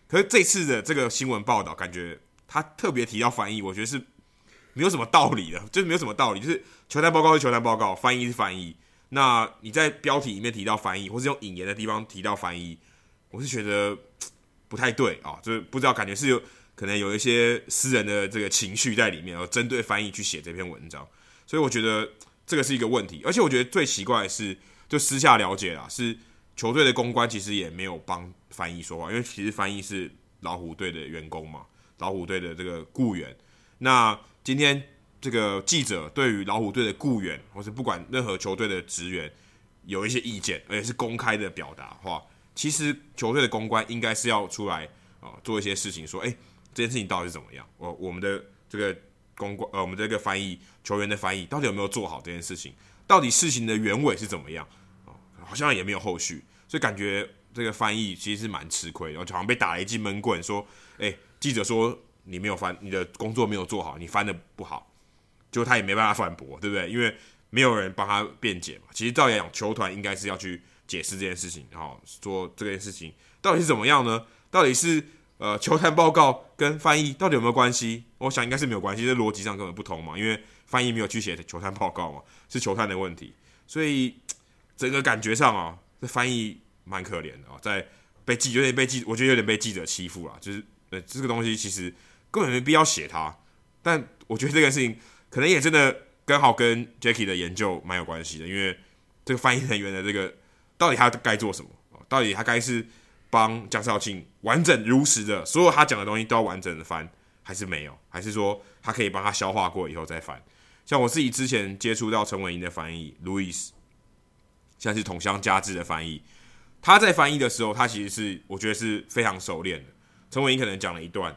可是这次的这个新闻报道，感觉他特别提到翻译，我觉得是。没有什么道理的，就是没有什么道理，就是球探报告是球探报告，翻译是翻译。那你在标题里面提到翻译，或是用引言的地方提到翻译，我是觉得不太对啊，就是不知道感觉是有可能有一些私人的这个情绪在里面，而针对翻译去写这篇文章，所以我觉得这个是一个问题。而且我觉得最奇怪的是，就私下了解啦，是球队的公关其实也没有帮翻译说话，因为其实翻译是老虎队的员工嘛，老虎队的这个雇员，那。今天这个记者对于老虎队的雇员，或是不管任何球队的职员，有一些意见，而且是公开的表达话，其实球队的公关应该是要出来啊做一些事情，说，哎，这件事情到底是怎么样？我我们的这个公关，呃，我们这个翻译球员的翻译到底有没有做好这件事情？到底事情的原委是怎么样？啊，好像也没有后续，所以感觉这个翻译其实是蛮吃亏，然后就好像被打了一记闷棍，说，哎，记者说。你没有翻，你的工作没有做好，你翻的不好，就他也没办法反驳，对不对？因为没有人帮他辩解嘛。其实照理讲，球团应该是要去解释这件事情，然后说这件事情到底是怎么样呢？到底是呃球探报告跟翻译到底有没有关系？我想应该是没有关系，这逻辑上根本不通嘛。因为翻译没有去写球探报告嘛，是球探的问题。所以整个感觉上啊，这翻译蛮可怜的啊，在被记有点被记，我觉得有点被记者欺负了。就是呃这个东西其实。根本没必要写他，但我觉得这个事情可能也真的刚好跟 Jacky 的研究蛮有关系的，因为这个翻译人员的这个到底他该做什么？到底他该是帮江少庆完整如实的所有他讲的东西都要完整的翻，还是没有？还是说他可以帮他消化过以后再翻？像我自己之前接触到陈伟英的翻译，Louis，像是同乡佳治的翻译，他在翻译的时候，他其实是我觉得是非常熟练的。陈伟英可能讲了一段。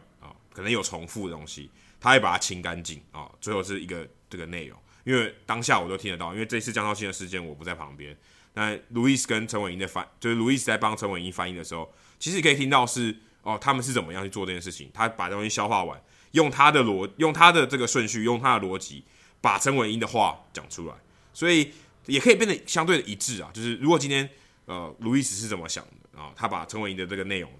可能有重复的东西，他会把它清干净啊。最后是一个这个内容，因为当下我都听得到，因为这次江少庆的事件我不在旁边。那路易斯跟陈伟英的翻，就是路易斯在帮陈伟英翻译的时候，其实可以听到是哦，他们是怎么样去做这件事情。他把东西消化完，用他的逻，用他的这个顺序，用他的逻辑，把陈伟英的话讲出来，所以也可以变得相对的一致啊。就是如果今天呃路易斯是怎么想的啊，他把陈伟英的这个内容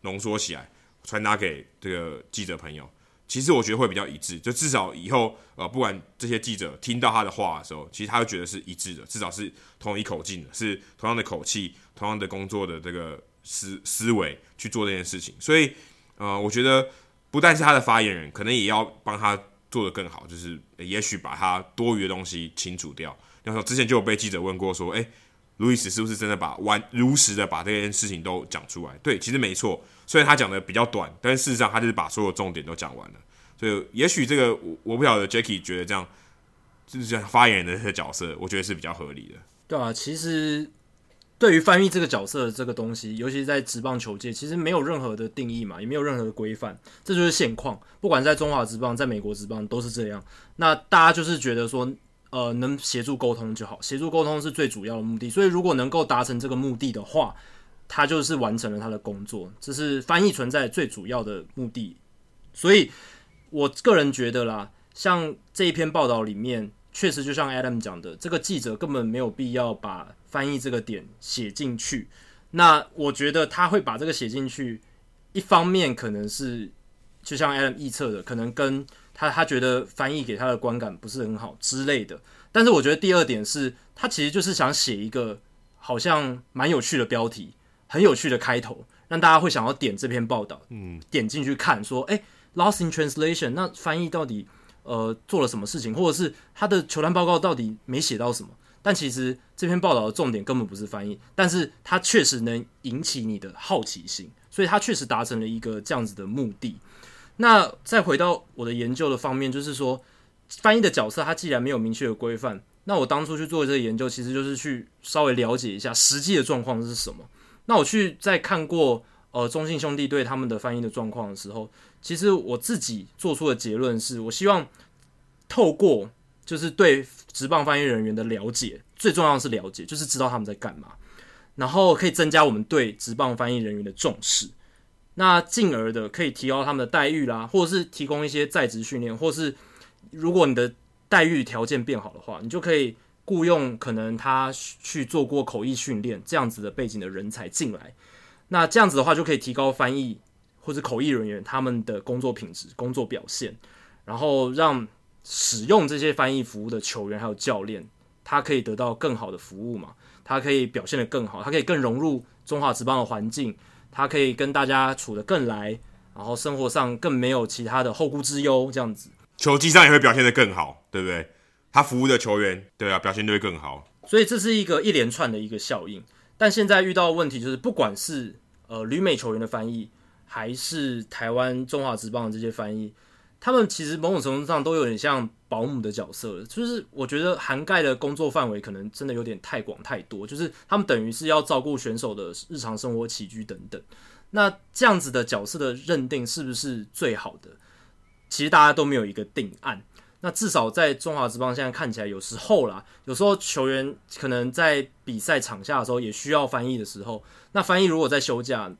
浓缩起来。传达给这个记者朋友，其实我觉得会比较一致，就至少以后呃，不管这些记者听到他的话的时候，其实他会觉得是一致的，至少是同一口径的，是同样的口气、同样的工作的这个思思维去做这件事情。所以呃，我觉得不但是他的发言人，可能也要帮他做得更好，就是也许把他多余的东西清除掉。然后之前就有被记者问过说，诶，路易斯是不是真的把完如实的把这件事情都讲出来？对，其实没错。虽然他讲的比较短，但事实上他就是把所有重点都讲完了。所以也许这个我我不晓得 Jacky 觉得这样就是这样发言人的这个角色，我觉得是比较合理的。对啊，其实对于翻译这个角色这个东西，尤其是在职棒球界，其实没有任何的定义嘛，也没有任何的规范，这就是现况。不管在中华职棒，在美国职棒都是这样。那大家就是觉得说，呃，能协助沟通就好，协助沟通是最主要的目的。所以如果能够达成这个目的的话，他就是完成了他的工作，这是翻译存在最主要的目的。所以，我个人觉得啦，像这一篇报道里面，确实就像 Adam 讲的，这个记者根本没有必要把翻译这个点写进去。那我觉得他会把这个写进去，一方面可能是就像 Adam 预测的，可能跟他他觉得翻译给他的观感不是很好之类的。但是我觉得第二点是他其实就是想写一个好像蛮有趣的标题。很有趣的开头，让大家会想要点这篇报道，嗯，点进去看，说，诶，Lost in Translation，那翻译到底呃做了什么事情，或者是他的球探报告到底没写到什么？但其实这篇报道的重点根本不是翻译，但是它确实能引起你的好奇心，所以它确实达成了一个这样子的目的。那再回到我的研究的方面，就是说，翻译的角色，它既然没有明确的规范，那我当初去做这个研究，其实就是去稍微了解一下实际的状况是什么。那我去在看过呃中信兄弟对他们的翻译的状况的时候，其实我自己做出的结论是，我希望透过就是对职棒翻译人员的了解，最重要是了解，就是知道他们在干嘛，然后可以增加我们对职棒翻译人员的重视。那进而的可以提高他们的待遇啦，或者是提供一些在职训练，或是如果你的待遇条件变好的话，你就可以雇佣可能他去做过口译训练这样子的背景的人才进来。那这样子的话，就可以提高翻译或者口译人员他们的工作品质、工作表现，然后让使用这些翻译服务的球员还有教练，他可以得到更好的服务嘛，他可以表现得更好，他可以更融入中华职棒的环境。他可以跟大家处得更来，然后生活上更没有其他的后顾之忧，这样子，球技上也会表现得更好，对不对？他服务的球员，对啊，表现就会更好。所以这是一个一连串的一个效应。但现在遇到的问题就是，不管是呃旅美球员的翻译，还是台湾中华职棒的这些翻译。他们其实某种程度上都有点像保姆的角色，就是我觉得涵盖的工作范围可能真的有点太广太多，就是他们等于是要照顾选手的日常生活起居等等。那这样子的角色的认定是不是最好的？其实大家都没有一个定案。那至少在中华职棒现在看起来，有时候啦，有时候球员可能在比赛场下的时候也需要翻译的时候，那翻译如果在休假，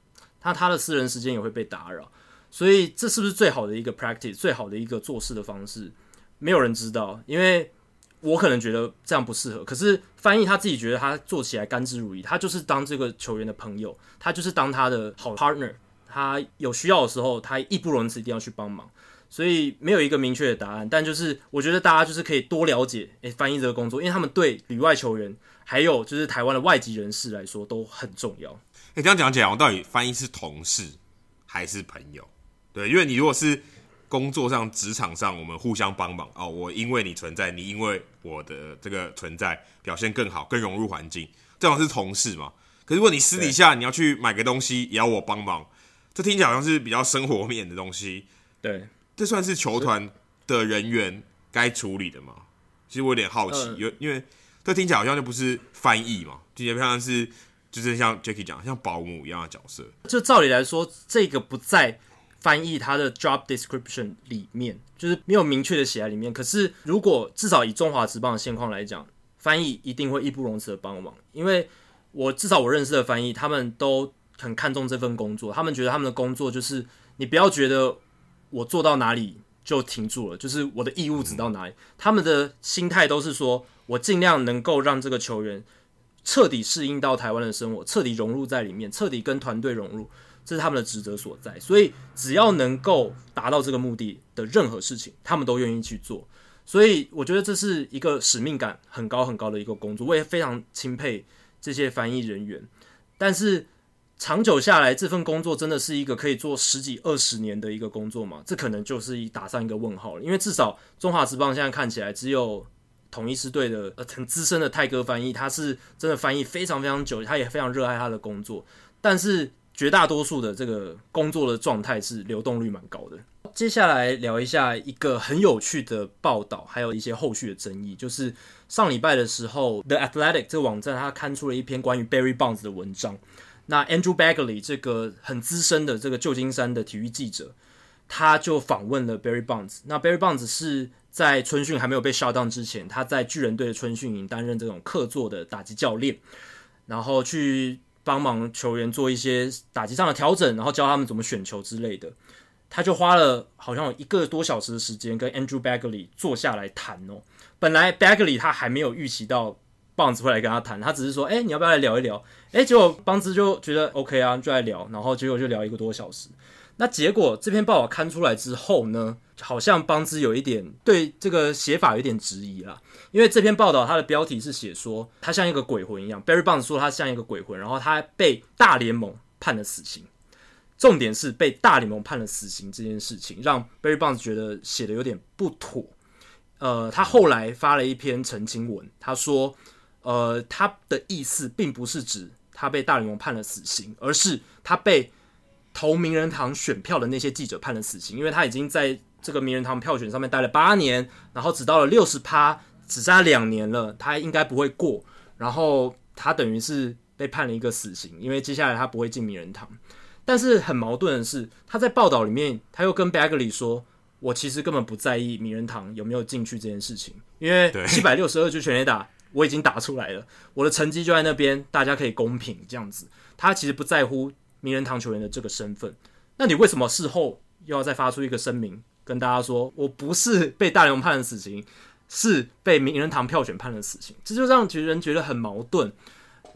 那他的私人时间也会被打扰。所以这是不是最好的一个 practice，最好的一个做事的方式？没有人知道，因为我可能觉得这样不适合。可是翻译他自己觉得他做起来甘之如饴，他就是当这个球员的朋友，他就是当他的好 partner，他有需要的时候，他义不容辞一定要去帮忙。所以没有一个明确的答案，但就是我觉得大家就是可以多了解诶翻译这个工作，因为他们对旅外球员还有就是台湾的外籍人士来说都很重要。诶，这样讲起来，我到底翻译是同事还是朋友？对，因为你如果是工作上、职场上，我们互相帮忙哦，我因为你存在，你因为我的这个存在表现更好、更融入环境，这种是同事嘛？可是如果你私底下你要去买个东西，也要我帮忙，这听起来好像是比较生活面的东西。对，这算是球团的人员该处理的吗？其实我有点好奇，有、呃、因为这听起来好像就不是翻译嘛，就基本上是就是像 Jacky 讲，像保姆一样的角色。就照理来说，这个不在。翻译他的 job description 里面就是没有明确的写在里面。可是如果至少以中华职棒的现况来讲，翻译一定会义不容辞的帮忙。因为我至少我认识的翻译，他们都很看重这份工作。他们觉得他们的工作就是你不要觉得我做到哪里就停住了，就是我的义务只到哪里。他们的心态都是说我尽量能够让这个球员彻底适应到台湾的生活，彻底融入在里面，彻底跟团队融入。这是他们的职责所在，所以只要能够达到这个目的的任何事情，他们都愿意去做。所以我觉得这是一个使命感很高很高的一个工作，我也非常钦佩这些翻译人员。但是长久下来，这份工作真的是一个可以做十几二十年的一个工作吗？这可能就是打上一个问号了。因为至少中华职棒现在看起来，只有统一师队的 很资深的泰哥翻译，他是真的翻译非常非常久，他也非常热爱他的工作，但是。绝大多数的这个工作的状态是流动率蛮高的。接下来聊一下一个很有趣的报道，还有一些后续的争议。就是上礼拜的时候，The Athletic 这个网站它刊出了一篇关于 Barry Bonds 的文章。那 Andrew Bagley 这个很资深的这个旧金山的体育记者，他就访问了 Barry Bonds。那 Barry Bonds 是在春训还没有被 shut down 之前，他在巨人队的春训营担任这种客座的打击教练，然后去。帮忙球员做一些打击上的调整，然后教他们怎么选球之类的。他就花了好像有一个多小时的时间跟 Andrew Bagley 坐下来谈哦。本来 Bagley 他还没有预期到棒子会来跟他谈，他只是说：“哎，你要不要来聊一聊？”哎，结果邦兹就觉得 OK 啊，就来聊，然后结果就聊一个多小时。那结果这篇报道刊出来之后呢，好像邦兹有一点对这个写法有点质疑啦。因为这篇报道它的标题是写说他像一个鬼魂一样，Barry Bonds 说他像一个鬼魂，然后他被大联盟判了死刑。重点是被大联盟判了死刑这件事情，让 Barry Bonds 觉得写的有点不妥。呃，他后来发了一篇澄清文，他说，呃，他的意思并不是指他被大联盟判了死刑，而是他被。投名人堂选票的那些记者判了死刑，因为他已经在这个名人堂票选上面待了八年，然后只到了六十趴，只差两年了，他应该不会过，然后他等于是被判了一个死刑，因为接下来他不会进名人堂。但是很矛盾的是，他在报道里面他又跟 Bagley 说：“我其实根本不在意名人堂有没有进去这件事情，因为七百六十二支全垒打我已经打出来了，我的成绩就在那边，大家可以公平这样子。他其实不在乎名人堂球员的这个身份。那你为什么事后又要再发出一个声明，跟大家说我不是被大联盟判了死刑，是被名人堂票选判了死刑？这就让人觉得很矛盾。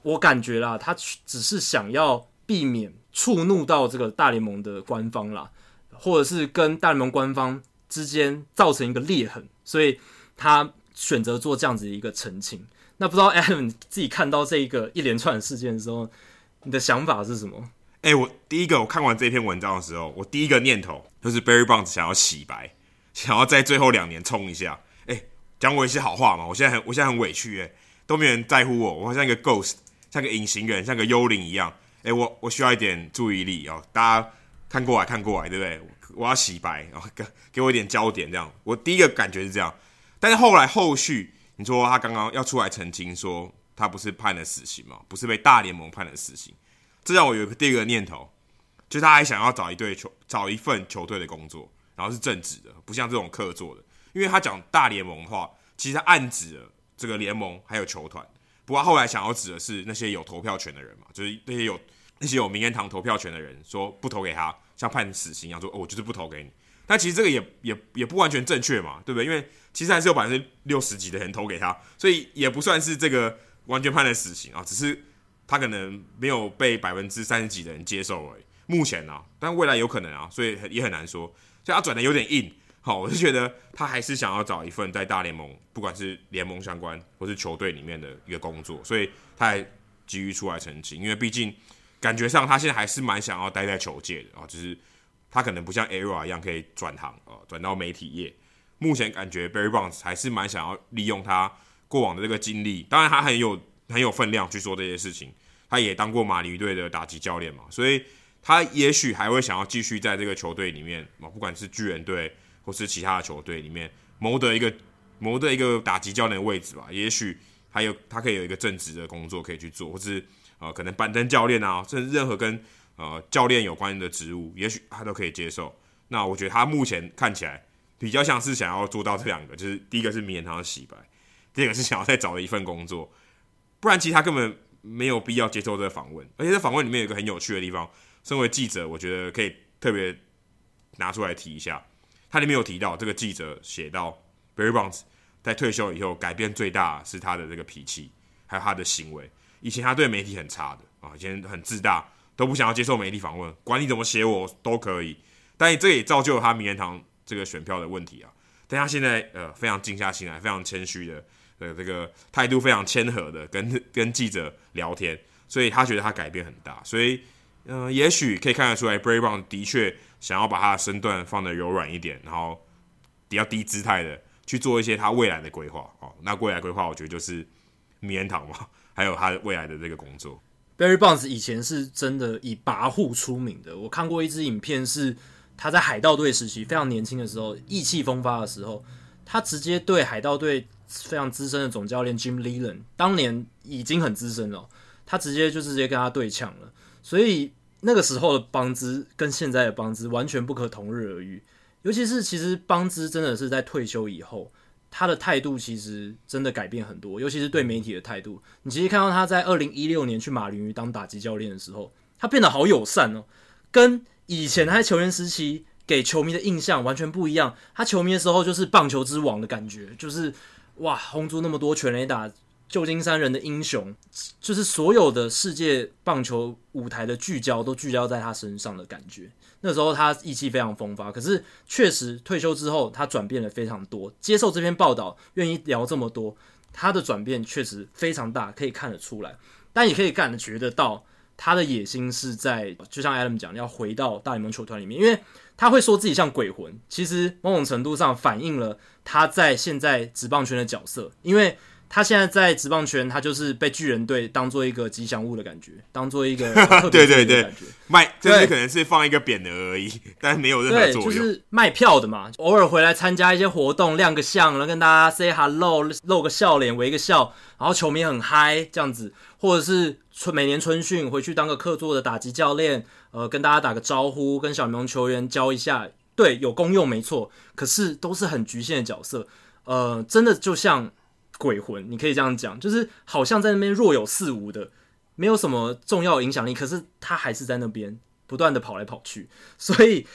我感觉啦，他只是想要避免。”触怒到这个大联盟的官方啦，或者是跟大联盟官方之间造成一个裂痕，所以他选择做这样子一个澄清。那不知道 Adam 自己看到这一个一连串事件的时候，你的想法是什么？哎、我第一个我看完这篇文章的时候，我第一个念头就是 Barry Bonds 想要洗白，想要在最后两年冲一下。哎、讲我一些好话嘛。我现在很我现在很委屈、欸，哎，都没人在乎我，我好像一个 ghost，像个隐形人，像个幽灵一样。哎、我我需要一点注意力哦，大家看过来看过来，对不对？我要洗白，然后给给我一点焦点，这样。我第一个感觉是这样，但是后来后续，你说他刚刚要出来澄清说他不是判了死刑嘛，不是被大联盟判了死刑，这让我有一个第二个念头，就他还想要找一队球，找一份球队的工作，然后是正职的，不像这种客座的，因为他讲大联盟的话，其实暗指了这个联盟还有球团，不过后来想要指的是那些有投票权的人嘛，就是那些有。那些有名人堂投票权的人说不投给他，像判死刑一样说，哦，我就是不投给你。但其实这个也也也不完全正确嘛，对不对？因为其实还是有百分之六十几的人投给他，所以也不算是这个完全判了死刑啊，只是他可能没有被百分之三十几的人接受而已。目前、啊，但未来有可能啊，所以也很难说。所以他转的有点硬，好，我就觉得他还是想要找一份在大联盟，不管是联盟相关或是球队里面的一个工作，所以他还急于出来澄清，因为毕竟。感觉上，他现在还是蛮想要待在球界的啊，就是他可能不像 ERA 一样可以转行啊，转到媒体业。目前感觉 Barry Bonds 还是蛮想要利用他过往的这个经历，当然他很有很有分量去说这些事情。他也当过马林队的打击教练嘛，所以他也许还会想要继续在这个球队里面啊，不管是巨人队或是其他的球队里面谋得一个谋得一个打击教练的位置吧。也许还有他可以有一个正职的工作可以去做，或是。呃，可能板凳教练啊，甚至任何跟呃教练有关的职务，也许他都可以接受。那我觉得他目前看起来比较像是想要做到这两个，就是第一个是名人堂的洗白，第二个是想要再找一份工作。不然其实他根本没有必要接受这个访问。而且这访问里面有一个很有趣的地方，身为记者，我觉得可以特别拿出来提一下。他里面有提到这个记者写到，Barry Bonds 在退休以后改变最大是他的这个脾气，还有他的行为。以前他对媒体很差的啊，以前很自大，都不想要接受媒体访问，管你怎么写我都可以。但这也造就了他名人堂这个选票的问题啊。但他现在呃非常静下心来，非常谦虚的，呃这个态度非常谦和的跟跟记者聊天，所以他觉得他改变很大。所以嗯、也许可以看得出来，Bray Brow 的确想要把他的身段放得柔软一点，然后比较低姿态的去做一些他未来的规划哦。那未来规划，我觉得就是名人堂嘛。还有他未来的这个工作，Barry Bonds 以前是真的以跋扈出名的。我看过一支影片，是他在海盗队时期非常年轻的时候，意气风发的时候，他直接对海盗队非常资深的总教练 Jim Leland，当年已经很资深了，他直接就直接跟他对呛了。所以那个时候的邦兹跟现在的邦兹完全不可同日而语，尤其是其实邦兹真的是在退休以后。他的态度其实真的改变很多，尤其是对媒体的态度。你其实看到他在二零一六年去马林鱼当打击教练的时候，他变得好友善哦，跟以前他在球员时期给球迷的印象完全不一样。他球迷的时候就是棒球之王的感觉，就是哇，轰出那么多全垒打。旧金山人的英雄，就是所有的世界棒球舞台的聚焦都聚焦在他身上的感觉。那时候他意气非常风发，可是确实退休之后他转变了非常多。接受这篇报道，愿意聊这么多，他的转变确实非常大，可以看得出来。但也可以感觉得到，他的野心是在，就像 Adam 讲，要回到大联盟球团里面，因为他会说自己像鬼魂，其实某种程度上反映了他在现在职棒圈的角色，因为。他现在在职棒圈，他就是被巨人队当做一个吉祥物的感觉，当做一个。对对对，卖，就是可能是放一个匾额而已，但没有任何作用。就是卖票的嘛，偶尔回来参加一些活动，亮个相，然后跟大家 say hello，露个笑脸，围个笑，然后球迷很嗨这样子，或者是春每年春训回去当个客座的打击教练，呃，跟大家打个招呼，跟小联盟球员教一下，对，有功用没错，可是都是很局限的角色，呃，真的就像鬼魂，你可以这样讲，就是好像在那边若有似无的。没有什么重要影响力，可是他还是在那边不断的跑来跑去，所以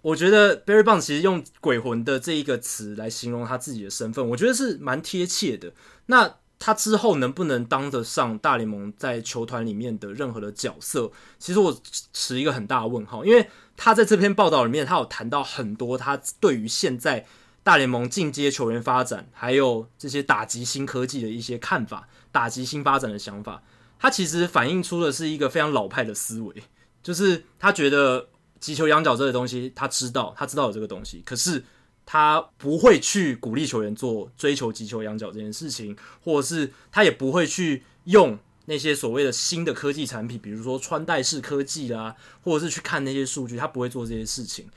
我觉得 Barry Bonds 其实用“鬼魂”的这一个词来形容他自己的身份，我觉得是蛮贴切的。那他之后能不能当得上大联盟在球团里面的任何的角色？其实我持一个很大的问号，因为他在这篇报道里面，他有谈到很多他对于现在大联盟进阶球员发展，还有这些打击新科技的一些看法，打击新发展的想法。他其实反映出的是一个非常老派的思维，就是他觉得击球仰角这个东西，他知道，他知道有这个东西，可是他不会去鼓励球员做追求击球仰角这件事情，或者是他也不会去用那些所谓的新的科技产品，比如说穿戴式科技啦，或者是去看那些数据，他不会做这些事情。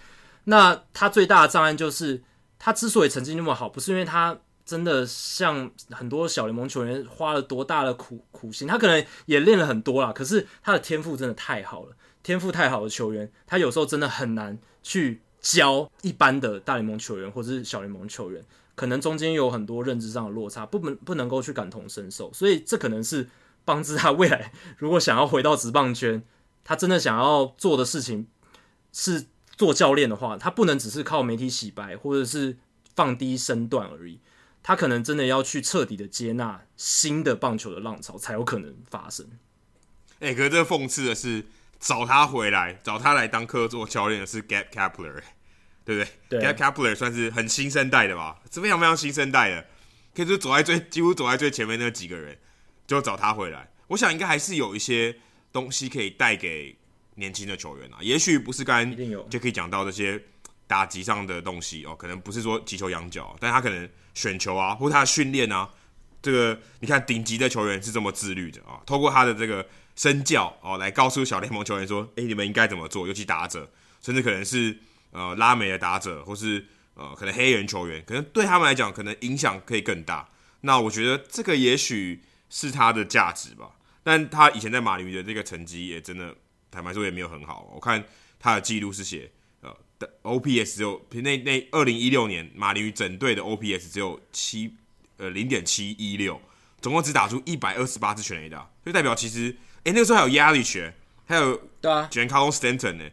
那他最大的障碍就是，他之所以成绩那么好，不是因为他。真的像很多小联盟球员花了多大的苦苦心，他可能也练了很多啦。可是他的天赋真的太好了，天赋太好的球员，他有时候真的很难去教一般的大联盟球员或者是小联盟球员，可能中间有很多认知上的落差，不能不能够去感同身受。所以这可能是邦兹他未来 如果想要回到职棒圈，他真的想要做的事情是做教练的话，他不能只是靠媒体洗白或者是放低身段而已。他可能真的要去彻底的接纳新的棒球的浪潮，才有可能发生。哎、欸，可是这讽刺的是，找他回来，找他来当客座教练的是 Gabe Kapler，对不对，对？Gabe Kapler 算是很新生代的吧，是非常非常新生代的，可以说走在最几乎走在最前面那几个人，就找他回来。我想应该还是有一些东西可以带给年轻的球员啊，也许不是刚才就可以讲到这些打击上的东西哦，可能不是说击球仰角，但他可能。选球啊，或他的训练啊，这个你看顶级的球员是这么自律的啊，透过他的这个身教哦，来告诉小联盟球员说，诶，你们应该怎么做，尤其打者，甚至可能是呃拉美的打者，或是呃可能黑人球员，可能对他们来讲，可能影响可以更大。那我觉得这个也许是他的价值吧。但他以前在马林鱼的这个成绩也真的坦白说也没有很好。我看他的记录是写呃。的 OPS 只有那那二零一六年马林鱼整队的 OPS 只有七呃零点七一六，总共只打出一百二十八支全垒打，就代表其实哎、欸、那个时候还有 Yelich，还有对啊 Giancarlo Stanton 呢，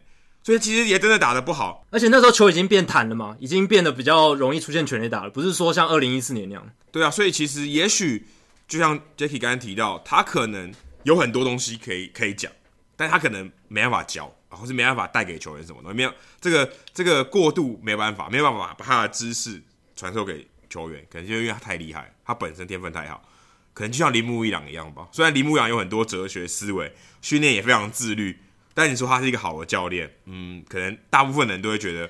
所以其实也真的打得不好，而且那时候球已经变弹了嘛，已经变得比较容易出现全垒打了，不是说像二零一四年那样。对啊，所以其实也许就像 Jackie 刚刚提到，他可能有很多东西可以可以讲，但他可能没办法教。或是没办法带给球员什么的，没有这个这个过渡没办法，没办法把他的知识传授给球员，可能就因为他太厉害，他本身天分太好，可能就像铃木一朗一样吧。虽然铃木一朗有很多哲学思维，训练也非常自律，但你说他是一个好的教练，嗯，可能大部分人都会觉得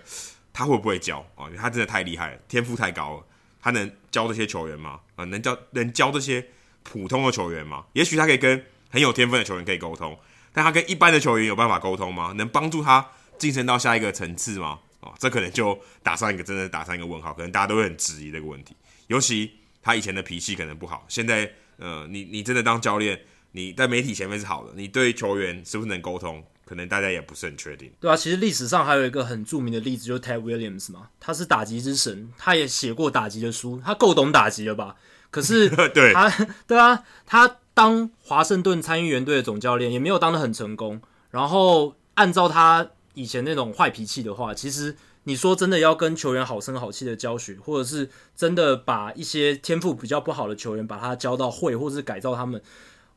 他会不会教啊？因为他真的太厉害了，天赋太高了，他能教这些球员吗？啊，能教能教这些普通的球员吗？也许他可以跟很有天分的球员可以沟通。但他跟一般的球员有办法沟通吗？能帮助他晋升到下一个层次吗？哦，这可能就打上一个真的打上一个问号，可能大家都会很质疑这个问题。尤其他以前的脾气可能不好，现在呃，你你真的当教练，你在媒体前面是好的，你对球员是不是能沟通，可能大家也不是很确定。对啊，其实历史上还有一个很著名的例子，就是 Ted Williams 嘛，他是打击之神，他也写过打击的书，他够懂打击了吧？可是 对他，对啊，他。当华盛顿参议员队的总教练也没有当得很成功，然后按照他以前那种坏脾气的话，其实你说真的要跟球员好声好气的教学，或者是真的把一些天赋比较不好的球员把他教到会，或是改造他们，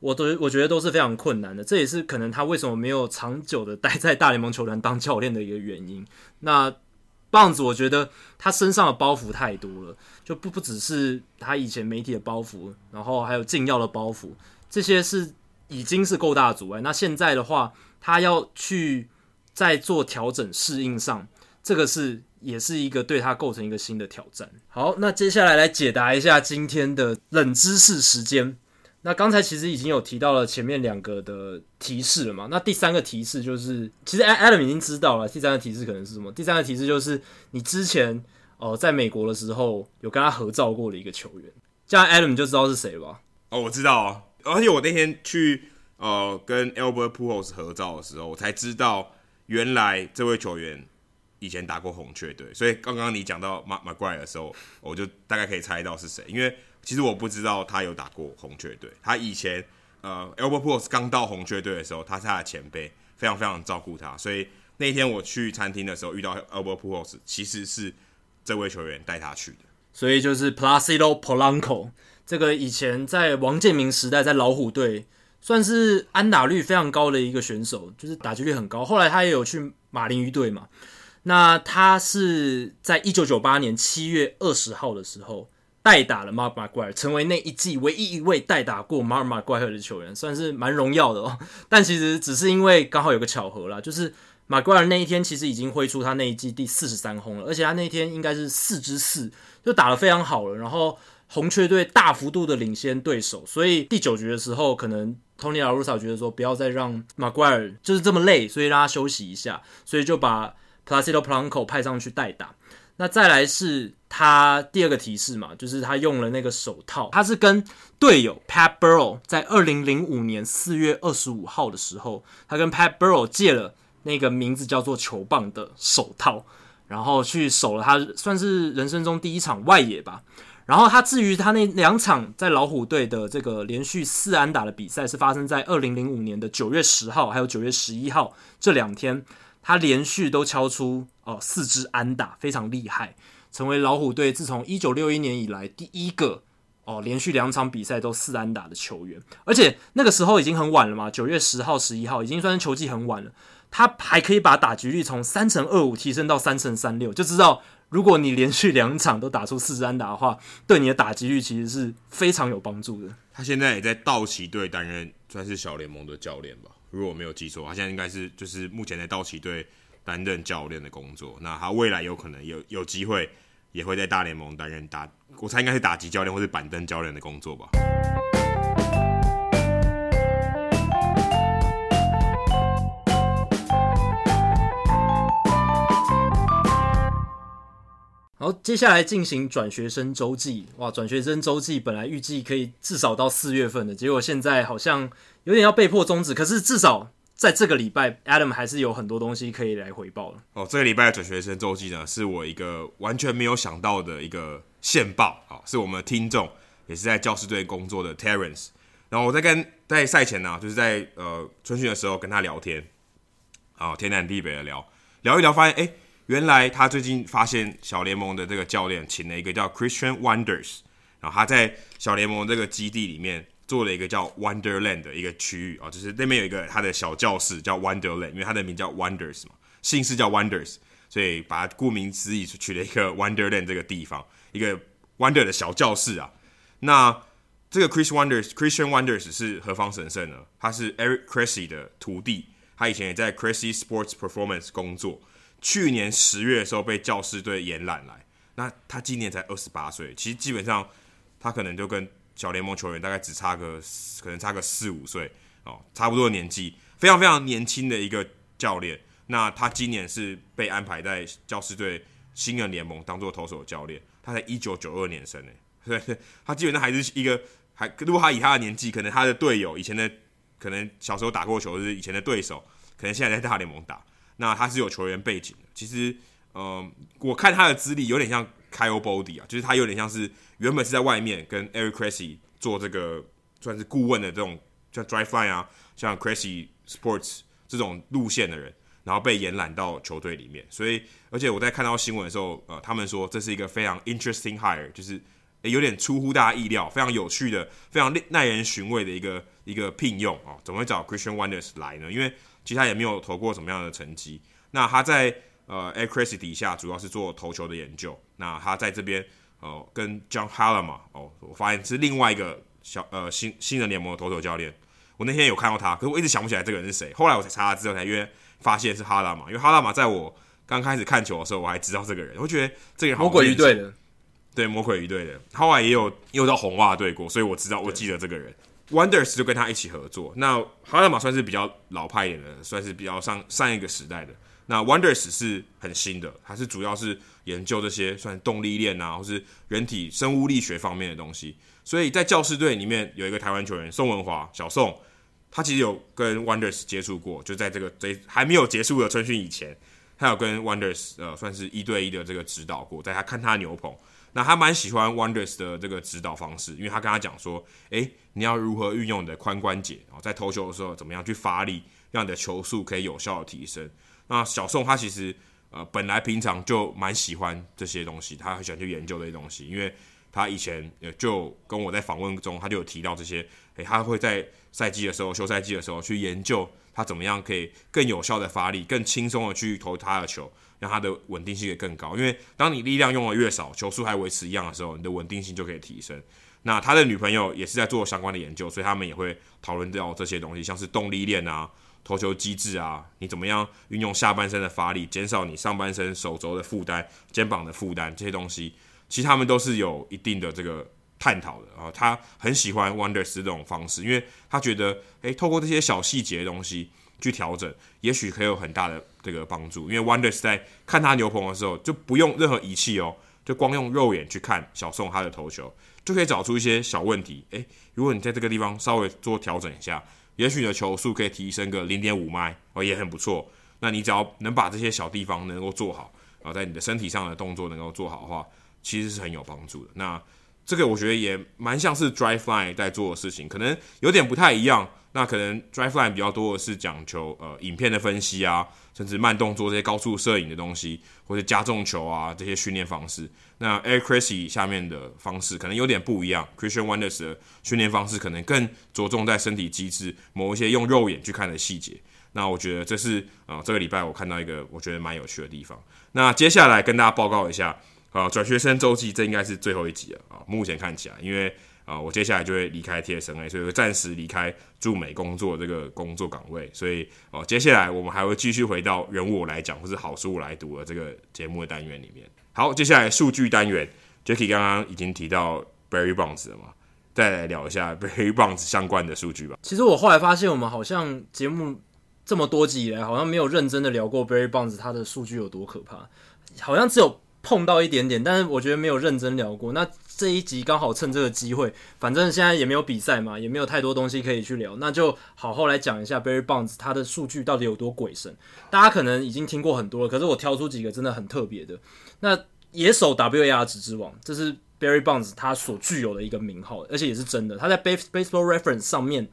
我都 我觉得都是非常困难的。这也是可能他为什么没有长久的待在大联盟球团当教练的一个原因。那棒子，我觉得他身上的包袱太多了，就不不只是他以前媒体的包袱，然后还有禁药的包袱，这些是已经是够大的阻碍。那现在的话，他要去再做调整适应上，这个是也是一个对他构成一个新的挑战。好，那接下来来解答一下今天的冷知识时间。那刚才其实已经有提到了前面两个的提示了嘛？那第三个提示就是，其实 Adam 已经知道了。第三个提示可能是什么？第三个提示就是你之前哦、呃，在美国的时候有跟他合照过的一个球员，这样 Adam 就知道是谁吧？哦，我知道啊，而且我那天去呃跟 Albert Pujols 合照的时候，我才知道原来这位球员以前打过红雀队。所以刚刚你讲到 Mark McGwire 的时候，我就大概可以猜到是谁，因为。其实我不知道他有打过红雀队。他以前呃，Albert Pujols 刚到红雀队的时候，他是他的前辈，非常非常照顾他。所以那天我去餐厅的时候遇到 Albert Pujols，其实是这位球员带他去的。所以就是 Placido Polanco 这个以前在王建民时代在老虎队算是安打率非常高的一个选手，就是打击率很高。后来他也有去马林鱼队嘛。那他是在一九九八年七月二十号的时候。代打了 Mark McGwire，成为那一季唯一一位代打过 Mark McGwire 的球员，算是蛮荣耀的哦。但其实只是因为刚好有个巧合啦，就是 McGwire 那一天其实已经挥出他那一季第四十三轰了，而且他那一天应该是四支四，就打得非常好了。然后红雀队大幅度的领先对手，所以第九局的时候，可能 Tony La Russa 觉得说不要再让 McGwire 就是这么累，所以让他休息一下，所以就把 Placido p l a n c o 派上去代打。那再来是他第二个提示嘛，就是他用了那个手套，他是跟队友 Pat Burrell 在二零零五年四月二十五号的时候，他跟 Pat Burrell 借了那个名字叫做球棒的手套，然后去守了他算是人生中第一场外野吧。然后他至于他那两场在老虎队的这个连续四安打的比赛，是发生在二零零五年的九月十号还有九月十一号这两天。他连续都敲出哦四支安打，非常厉害，成为老虎队自从一九六一年以来第一个哦连续两场比赛都四安打的球员。而且那个时候已经很晚了嘛，九月十号、十一号已经算是球季很晚了，他还可以把打击率从三成二五提升到三成三六，就知道如果你连续两场都打出四支安打的话，对你的打击率其实是非常有帮助的。他现在也在道奇队担任算是小联盟的教练吧。如果我没有记错，他现在应该是就是目前在道奇队担任教练的工作。那他未来有可能有有机会也会在大联盟担任打，我猜应该是打击教练或是板凳教练的工作吧。好，接下来进行转学生周记。哇，转学生周记本来预计可以至少到四月份的，结果现在好像有点要被迫终止。可是至少在这个礼拜，Adam 还是有很多东西可以来回报了。哦，这个礼拜的转学生周记呢，是我一个完全没有想到的一个线报。好，是我们的听众，也是在教师队工作的 Terence。然后我在跟在赛前呢、就是在呃春训的时候跟他聊天，啊，天南地北的聊聊一聊，发现哎。原来他最近发现小联盟的这个教练请了一个叫 Christian Wonders，然后他在小联盟这个基地里面做了一个叫 Wonderland 的一个区域啊，就是那边有一个他的小教室叫 Wonderland，因为他的名叫 Wonders 嘛，姓氏叫 Wonders，所以把他顾名思义取了一个 Wonderland 这个地方，一个 Wonder 的小教室啊。那这个 Chris Wonders Christian Wonders 是何方神圣呢？他是 Eric Cressy 的徒弟，他以前也在 Cressy Sports Performance 工作。去年十月的时候被教师队延揽来，那他今年才二十八岁，其实基本上他可能就跟小联盟球员大概只差个可能差个四五岁哦，差不多的年纪，非常非常年轻的一个教练。那他今年是被安排在教师队新人联盟当做投手教练，他才一九九二年生诶，对，他基本上还是一个还如果他以他的年纪，可能他的队友以前的可能小时候打过球是以前的对手，可能现在在大联盟打。那他是有球员背景的，其实，嗯、我看他的资历有点像 Kyle Boddy 啊，就是他有点像是原本是在外面跟 Eric Cressy 做这个算是顾问的这种，像 Driveline 啊，像 Cressy Sports 这种路线的人，然后被延揽到球队里面，所以，而且我在看到新闻的时候，呃，他们说这是一个非常 interesting hire，就是有点出乎大家意料，非常有趣的，非常耐人寻味的一个一个聘用啊，怎么会找 Christian Wonders 来呢？因为其实他也没有投过什么样的成绩。那他在呃 Eric Cressy 底下主要是做投球的研究。那他在这边呃跟 John Harlema 哦，我发现是另外一个小呃新新人联盟的投手教练。我那天有看到他，可是我一直想不起来这个人是谁。后来我才查了之后才因为发现是哈拉玛，因为哈拉玛在我刚开始看球的时候我还知道这个人，我觉得这个人好魔鬼鱼队的，对魔鬼鱼队的。后来也有也有到红袜队过，所以我知道我记得这个人。Wonders 就跟他一起合作。那哈拉玛算是比较老派一点的，算是比较上上一个时代的。那 Wonders 是很新的，它是主要是研究这些算动力链啊，或是人体生物力学方面的东西。所以在教师队里面有一个台湾球员宋文华，小宋，他其实有跟 Wonders 接触过，就在这个这还没有结束的春训以前，他有跟 Wonders 呃算是一对一的这个指导过，在他看他牛棚。那他蛮喜欢 Wonders 的这个指导方式，因为他跟他讲说，诶，你要如何运用你的髋关节啊，在投球的时候怎么样去发力，让你的球速可以有效的提升。那小宋他其实呃本来平常就蛮喜欢这些东西，他很喜欢去研究这些东西，因为他以前就跟我在访问中他就有提到这些，诶，他会在赛季的时候、休赛季的时候去研究他怎么样可以更有效的发力、更轻松的去投他的球。让它的稳定性也更高，因为当你力量用的越少，球速还维持一样的时候，你的稳定性就可以提升。那他的女朋友也是在做相关的研究，所以他们也会讨论到这些东西，像是动力链啊、投球机制啊，你怎么样运用下半身的发力，减少你上半身手肘的负担、肩膀的负担这些东西，其实他们都是有一定的这个探讨的啊。他很喜欢 Wonders 这种方式，因为他觉得，诶，透过这些小细节的东西。去调整，也许可以有很大的这个帮助。因为 Wonders 在看他牛棚的时候，就不用任何仪器哦，就光用肉眼去看小宋他的投球，就可以找出一些小问题。诶，如果你在这个地方稍微做调整一下，也许你的球速可以提升个零点五迈哦，也很不错。那你只要能把这些小地方能够做好，然后在你的身体上的动作能够做好的话，其实是很有帮助的。那这个我觉得也蛮像是 Driveline 在做的事情，可能有点不太一样。那可能 Driveline 比较多的是讲求呃影片的分析啊，甚至慢动作这些高速摄影的东西，或者加重球啊这些训练方式。那 Eric Cressey 下面的方式可能有点不一样，Christian Wonders 的训练方式可能更着重在身体机制，某一些用肉眼去看的细节。那我觉得这是啊、呃、这个礼拜我看到一个我觉得蛮有趣的地方。那接下来跟大家报告一下啊、呃、转学生周记，这应该是最后一集了啊，目前看起来因为。啊，我接下来就会离开 TSNA，所以会暂时离开驻美工作这个工作岗位。所以哦，接下来我们还会继续回到人物来讲，或是好书来读的这个节目的单元里面。好，接下来数据单元，Jacky 刚刚已经提到 Barry Bonds 了嘛，再来聊一下 Barry Bonds 相关的数据吧。其实我后来发现，我们好像节目这么多集以来，好像没有认真的聊过 Barry Bonds 他的数据有多可怕，好像只有碰到一点点，但是我觉得没有认真聊过。那这一集刚好趁这个机会，反正现在也没有比赛嘛，也没有太多东西可以去聊，那就好好来讲一下 Barry Bonds 他的数据到底有多鬼神。大家可能已经听过很多了，可是我挑出几个真的很特别的。那野手 WAR 值之王，这是 Barry Bonds 他所具有的一个名号，而且也是真的。他在 Baseball Reference 上面，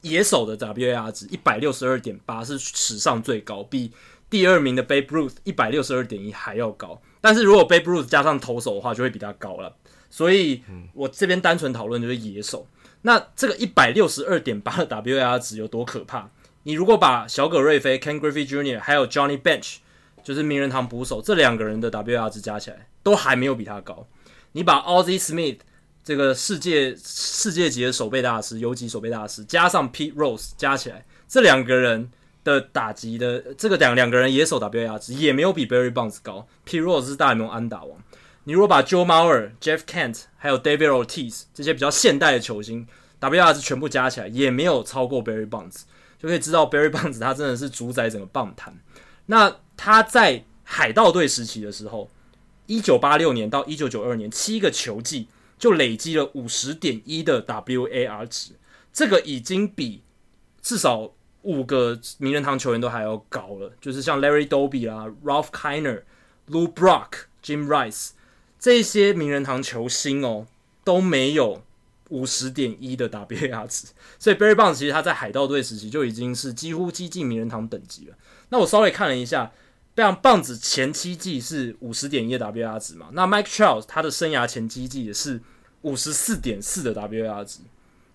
野手的 WAR 值一百六十二点八是史上最高，比第二名的 Babe Ruth 一百六十二点一还要高。但是如果 Babe Ruth 加上投手的话，就会比他高了。所以，我这边单纯讨论就是野手。那这个一百六十二点八的 W R 值有多可怕？你如果把小葛瑞菲 Ken Griffey Jr. 还有 Johnny Bench，就是名人堂捕手这两个人的 W R 值加起来，都还没有比他高。你把 Ozzie Smith 这个世界世界级的守备大师、游击守备大师，加上 Pete Rose 加起来，这两个人的打击的这个两两个人野手 WAR 值也没有比 Barry Bonds 高。Petros 是大联盟安打王。你如果把 Joe Mauer、Jeff Kent 还有 David Ortiz 这些比较现代的球星 WAR 值全部加起来，也没有超过 Barry Bonds，就可以知道 Barry Bonds 他真的是主宰整个棒坛。那他在海盗队时期的时候，一九八六年到一九九二年七个球季就累积了五十点一的 WAR 值，这个已经比至少五个名人堂球员都还要高了，就是像 Larry Doby 啦、Ralph Kiner、Lou Brock、Jim Rice。这些名人堂球星哦都没有五十点一的 WAR 值，所以 Barry Bonds 其实他在海盗队时期就已经是几乎接近名人堂等级了。那我稍微看了一下，像棒子前七季是五十点一的 WAR 值嘛，那 Mike Trout 他的生涯前七季也是五十四点四的 WAR 值，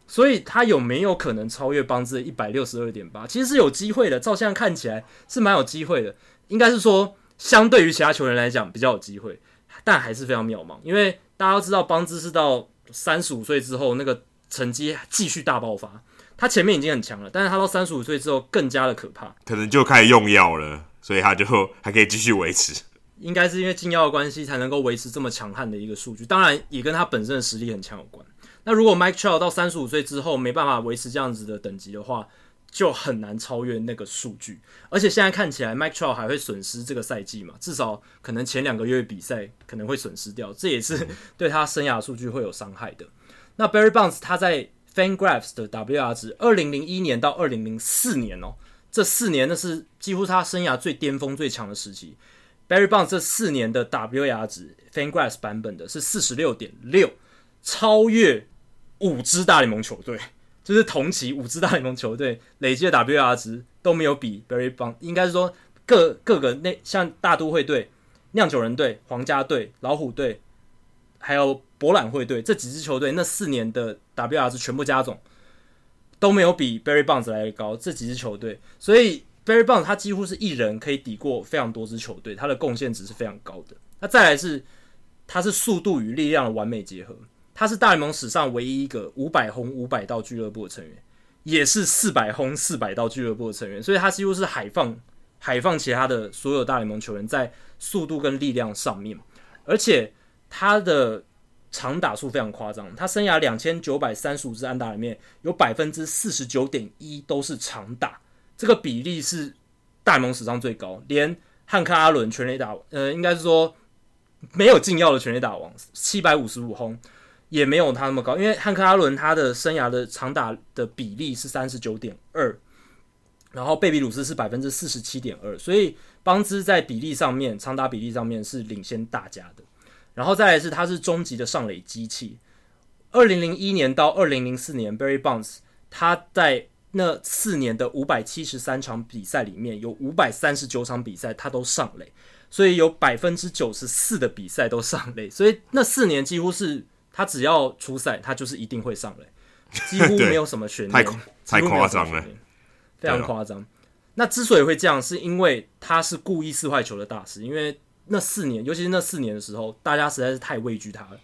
所以他有没有可能超越邦兹的一百六十二点八？其实是有机会的，照现在看起来是蛮有机会的，应该是说相对于其他球员来讲比较有机会。但还是非常渺茫，因为大家都知道邦兹是到三十五岁之后，那个成绩继续大爆发。他前面已经很强了，但是他到三十五岁之后更加的可怕，可能就开始用药了，所以他就还可以继续维持。应该是因为禁药的关系才能够维持这么强悍的一个数据，当然也跟他本身的实力很强有关。那如果 Mike Trout 到三十五岁之后没办法维持这样子的等级的话，就很难超越那个数据。而且现在看起来，Mike Trout 还会损失这个赛季嘛？至少可能前两个月比赛可能会损失掉，这也是 对他生涯数据会有伤害的。那 Barry Bonds 他在 FanGraphs 的 WR 值，二零零一年到二零零四年哦，这四年那是几乎他生涯最巅峰最强的时期。Barry Bonds 这四年的 WR 值，FanGraphs 版本的是四十六点六，超越。五支大联盟球队，就是同期五支大联盟球队累计的 WR 值都没有比 Barry Bonds，应该是说各各个那像大都会队、酿酒人队、皇家队、老虎队，还有博览会队这几支球队那四年的 WR 值全部加总都没有比 Barry Bonds 来的高。这几支球队，所以 Barry Bonds 他几乎是一人可以抵过非常多支球队，他的贡献值是非常高的。那再来是，他是速度与力量的完美结合。他是大联盟史上唯一一个五百轰五百到俱乐部的成员，也是四百轰四百到俱乐部的成员，所以他几乎是海放海放其他的所有大联盟球员在速度跟力量上面，而且他的长打数非常夸张，他生涯两千九百三十五支安打里面有百分之四十九点一都是长打，这个比例是大联盟史上最高，连汉克阿伦全垒打，呃，应该是说没有禁药的全垒打王七百五十五轰。也没有他那么高，因为汉克阿伦他的生涯的长打的比例是三十九点二，然后贝比鲁斯是百分之四十七点二，所以邦兹在比例上面，长打比例上面是领先大家的。然后再来是他是终极的上垒机器，二零零一年到二零零四年，Barry Bonds 他在那四年的五百七十三场比赛里面，有五百三十九场比赛他都上垒，所以有百分之九十四的比赛都上垒，所以那四年几乎是。他只要出赛，他就是一定会上来，几乎没有什么悬念，太太夸张了，非常夸张。那之所以会这样，是因为他是故意四坏球的大师。因为那四年，尤其是那四年的时候，大家实在是太畏惧他了。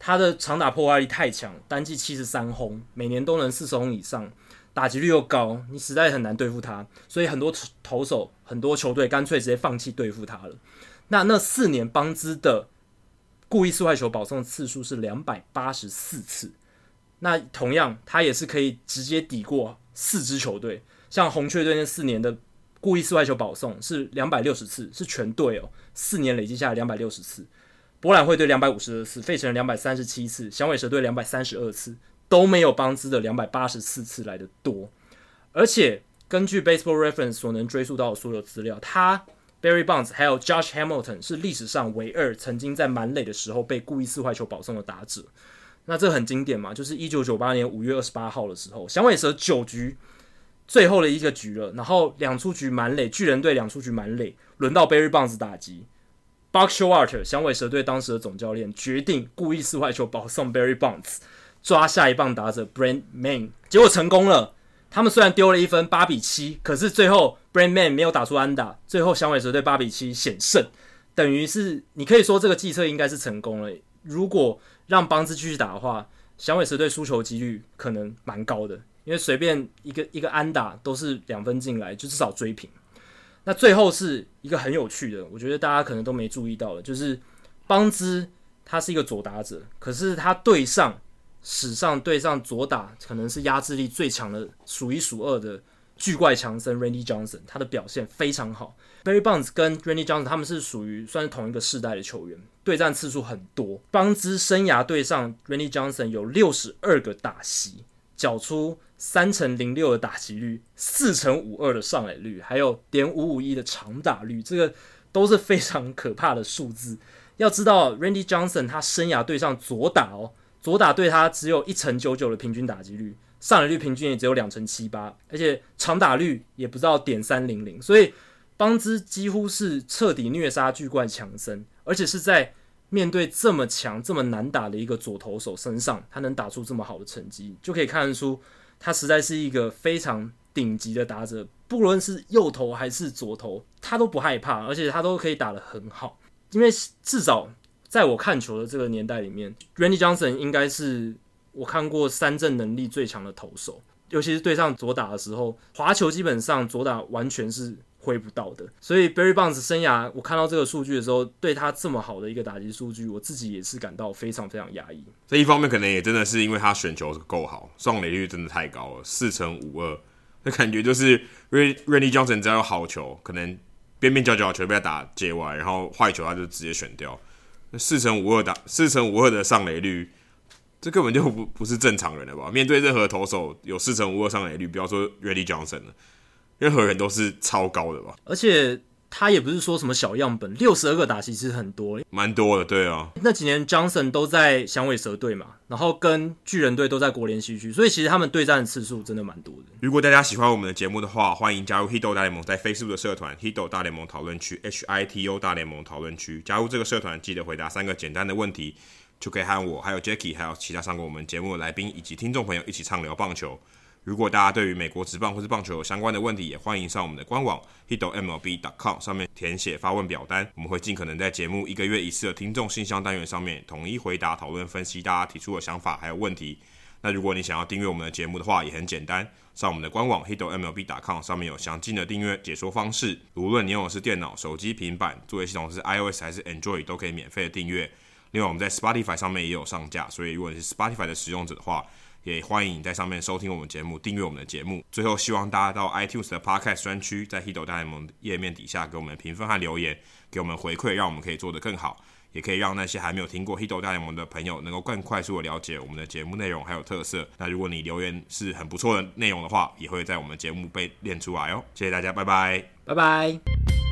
他的长打破坏力太强，单季七十三轰，每年都能四十轰以上，打击率又高，你实在很难对付他。所以很多投手、很多球队干脆直接放弃对付他了。那那四年邦兹的。故意四坏球保送次数是两百八十四次，那同样他也是可以直接抵过四支球队，像红雀队那四年的故意四坏球保送是两百六十次，是全队哦，四年累计下来两百六十次。博览会队两百五十二次，费城人两百三十七次，响尾蛇队两百三十二次，都没有邦兹的两百八十四次来的多。而且根据 Baseball Reference 所能追溯到的所有资料，他。Barry Bonds 还有 Josh Hamilton 是历史上唯二曾经在满垒的时候被故意四坏球保送的打者。那这很经典嘛，就是一九九八年五月二十八号的时候，响尾蛇九局最后的一个局了，然后两出局满垒，巨人队两出局满垒，轮到 Barry Bonds 打击。Buck s h o w a r t 响尾蛇队当时的总教练决定故意四坏球保送 Barry Bonds，抓下一棒打者 Brent Mayne，结果成功了。他们虽然丢了一分八比七，可是最后 Brain Man 没有打出安打，最后响尾蛇队八比七险胜，等于是你可以说这个计策应该是成功了。如果让邦兹继续打的话，响尾蛇队输球几率可能蛮高的，因为随便一个一个安打都是两分进来，就至少追平。那最后是一个很有趣的，我觉得大家可能都没注意到的，就是邦兹他是一个左打者，可是他对上。史上对上左打可能是压制力最强的数一数二的巨怪强森 Randy Johnson，他的表现非常好。Barry Bonds 跟 Randy Johnson 他们是属于算是同一个世代的球员，对战次数很多。邦兹生涯对上 Randy Johnson 有六十二个打席，缴出三成零六的打击率，四成五二的上垒率，还有点五五一的长打率，这个都是非常可怕的数字。要知道 Randy Johnson 他生涯对上左打哦。左打对他只有一成九九的平均打击率，上垒率平均也只有两成七八，而且长打率也不到点三零零，所以邦兹几乎是彻底虐杀巨冠强森，而且是在面对这么强、这么难打的一个左投手身上，他能打出这么好的成绩，就可以看得出他实在是一个非常顶级的打者，不论是右投还是左投，他都不害怕，而且他都可以打得很好，因为至少。在我看球的这个年代里面，Randy Johnson 应该是我看过三振能力最强的投手，尤其是对上左打的时候，滑球基本上左打完全是挥不到的。所以 Barry Bonds 生涯，我看到这个数据的时候，对他这么好的一个打击数据，我自己也是感到非常非常压抑。这一方面可能也真的是因为他选球够好，上垒率真的太高了，四成五二，那感觉就是 Randy Johnson 只要有好球，可能边边角角球被他打界外，然后坏球他就直接选掉。四成五二打四成五二的上垒率。这根本就不不是正常人了吧？面对任何投手有四成五二上垒率，不要说 Randy Johnson 了，任何人都是超高的吧？而且他也不是说什么小样本，六十二个打席其实很多，蛮多的，对啊。那几年 Johnson 都在响尾蛇队嘛，然后跟巨人队都在国联西区，所以其实他们对战的次数真的蛮多的。如果大家喜欢我们的节目的话，欢迎加入 Hito 大联盟在 Facebook 的社团 Hito 大联盟讨论区 H I T O 大联盟讨论区，加入这个社团记得回答三个简单的问题。就可以和我、还有 Jacky、还有其他上过我们节目的来宾以及听众朋友一起畅聊棒球。如果大家对于美国职棒或是棒球有相关的问题，也欢迎上我们的官网 hitomlb.com 上面填写发问表单，我们会尽可能在节目一个月一次的听众信箱单元上面统一回答、讨论、分析大家提出的想法还有问题。那如果你想要订阅我们的节目的话，也很简单，上我们的官网 hitomlb.com 上面有详尽的订阅解说方式。无论你用的是电脑、手机、平板，作业系统是 iOS 还是 Android，都可以免费的订阅。另外，我们在 Spotify 上面也有上架，所以如果你是 Spotify 的使用者的话，也欢迎你在上面收听我们节目，订阅我们的节目。最后，希望大家到 iTunes 的 Podcast 专区，在 Hito 大联盟页面底下给我们评分和留言，给我们回馈，让我们可以做得更好，也可以让那些还没有听过 Hito 大联盟的朋友能够更快速的了解我们的节目内容还有特色。那如果你留言是很不错的内容的话，也会在我们节目被练出来哦。谢谢大家，拜拜，拜拜。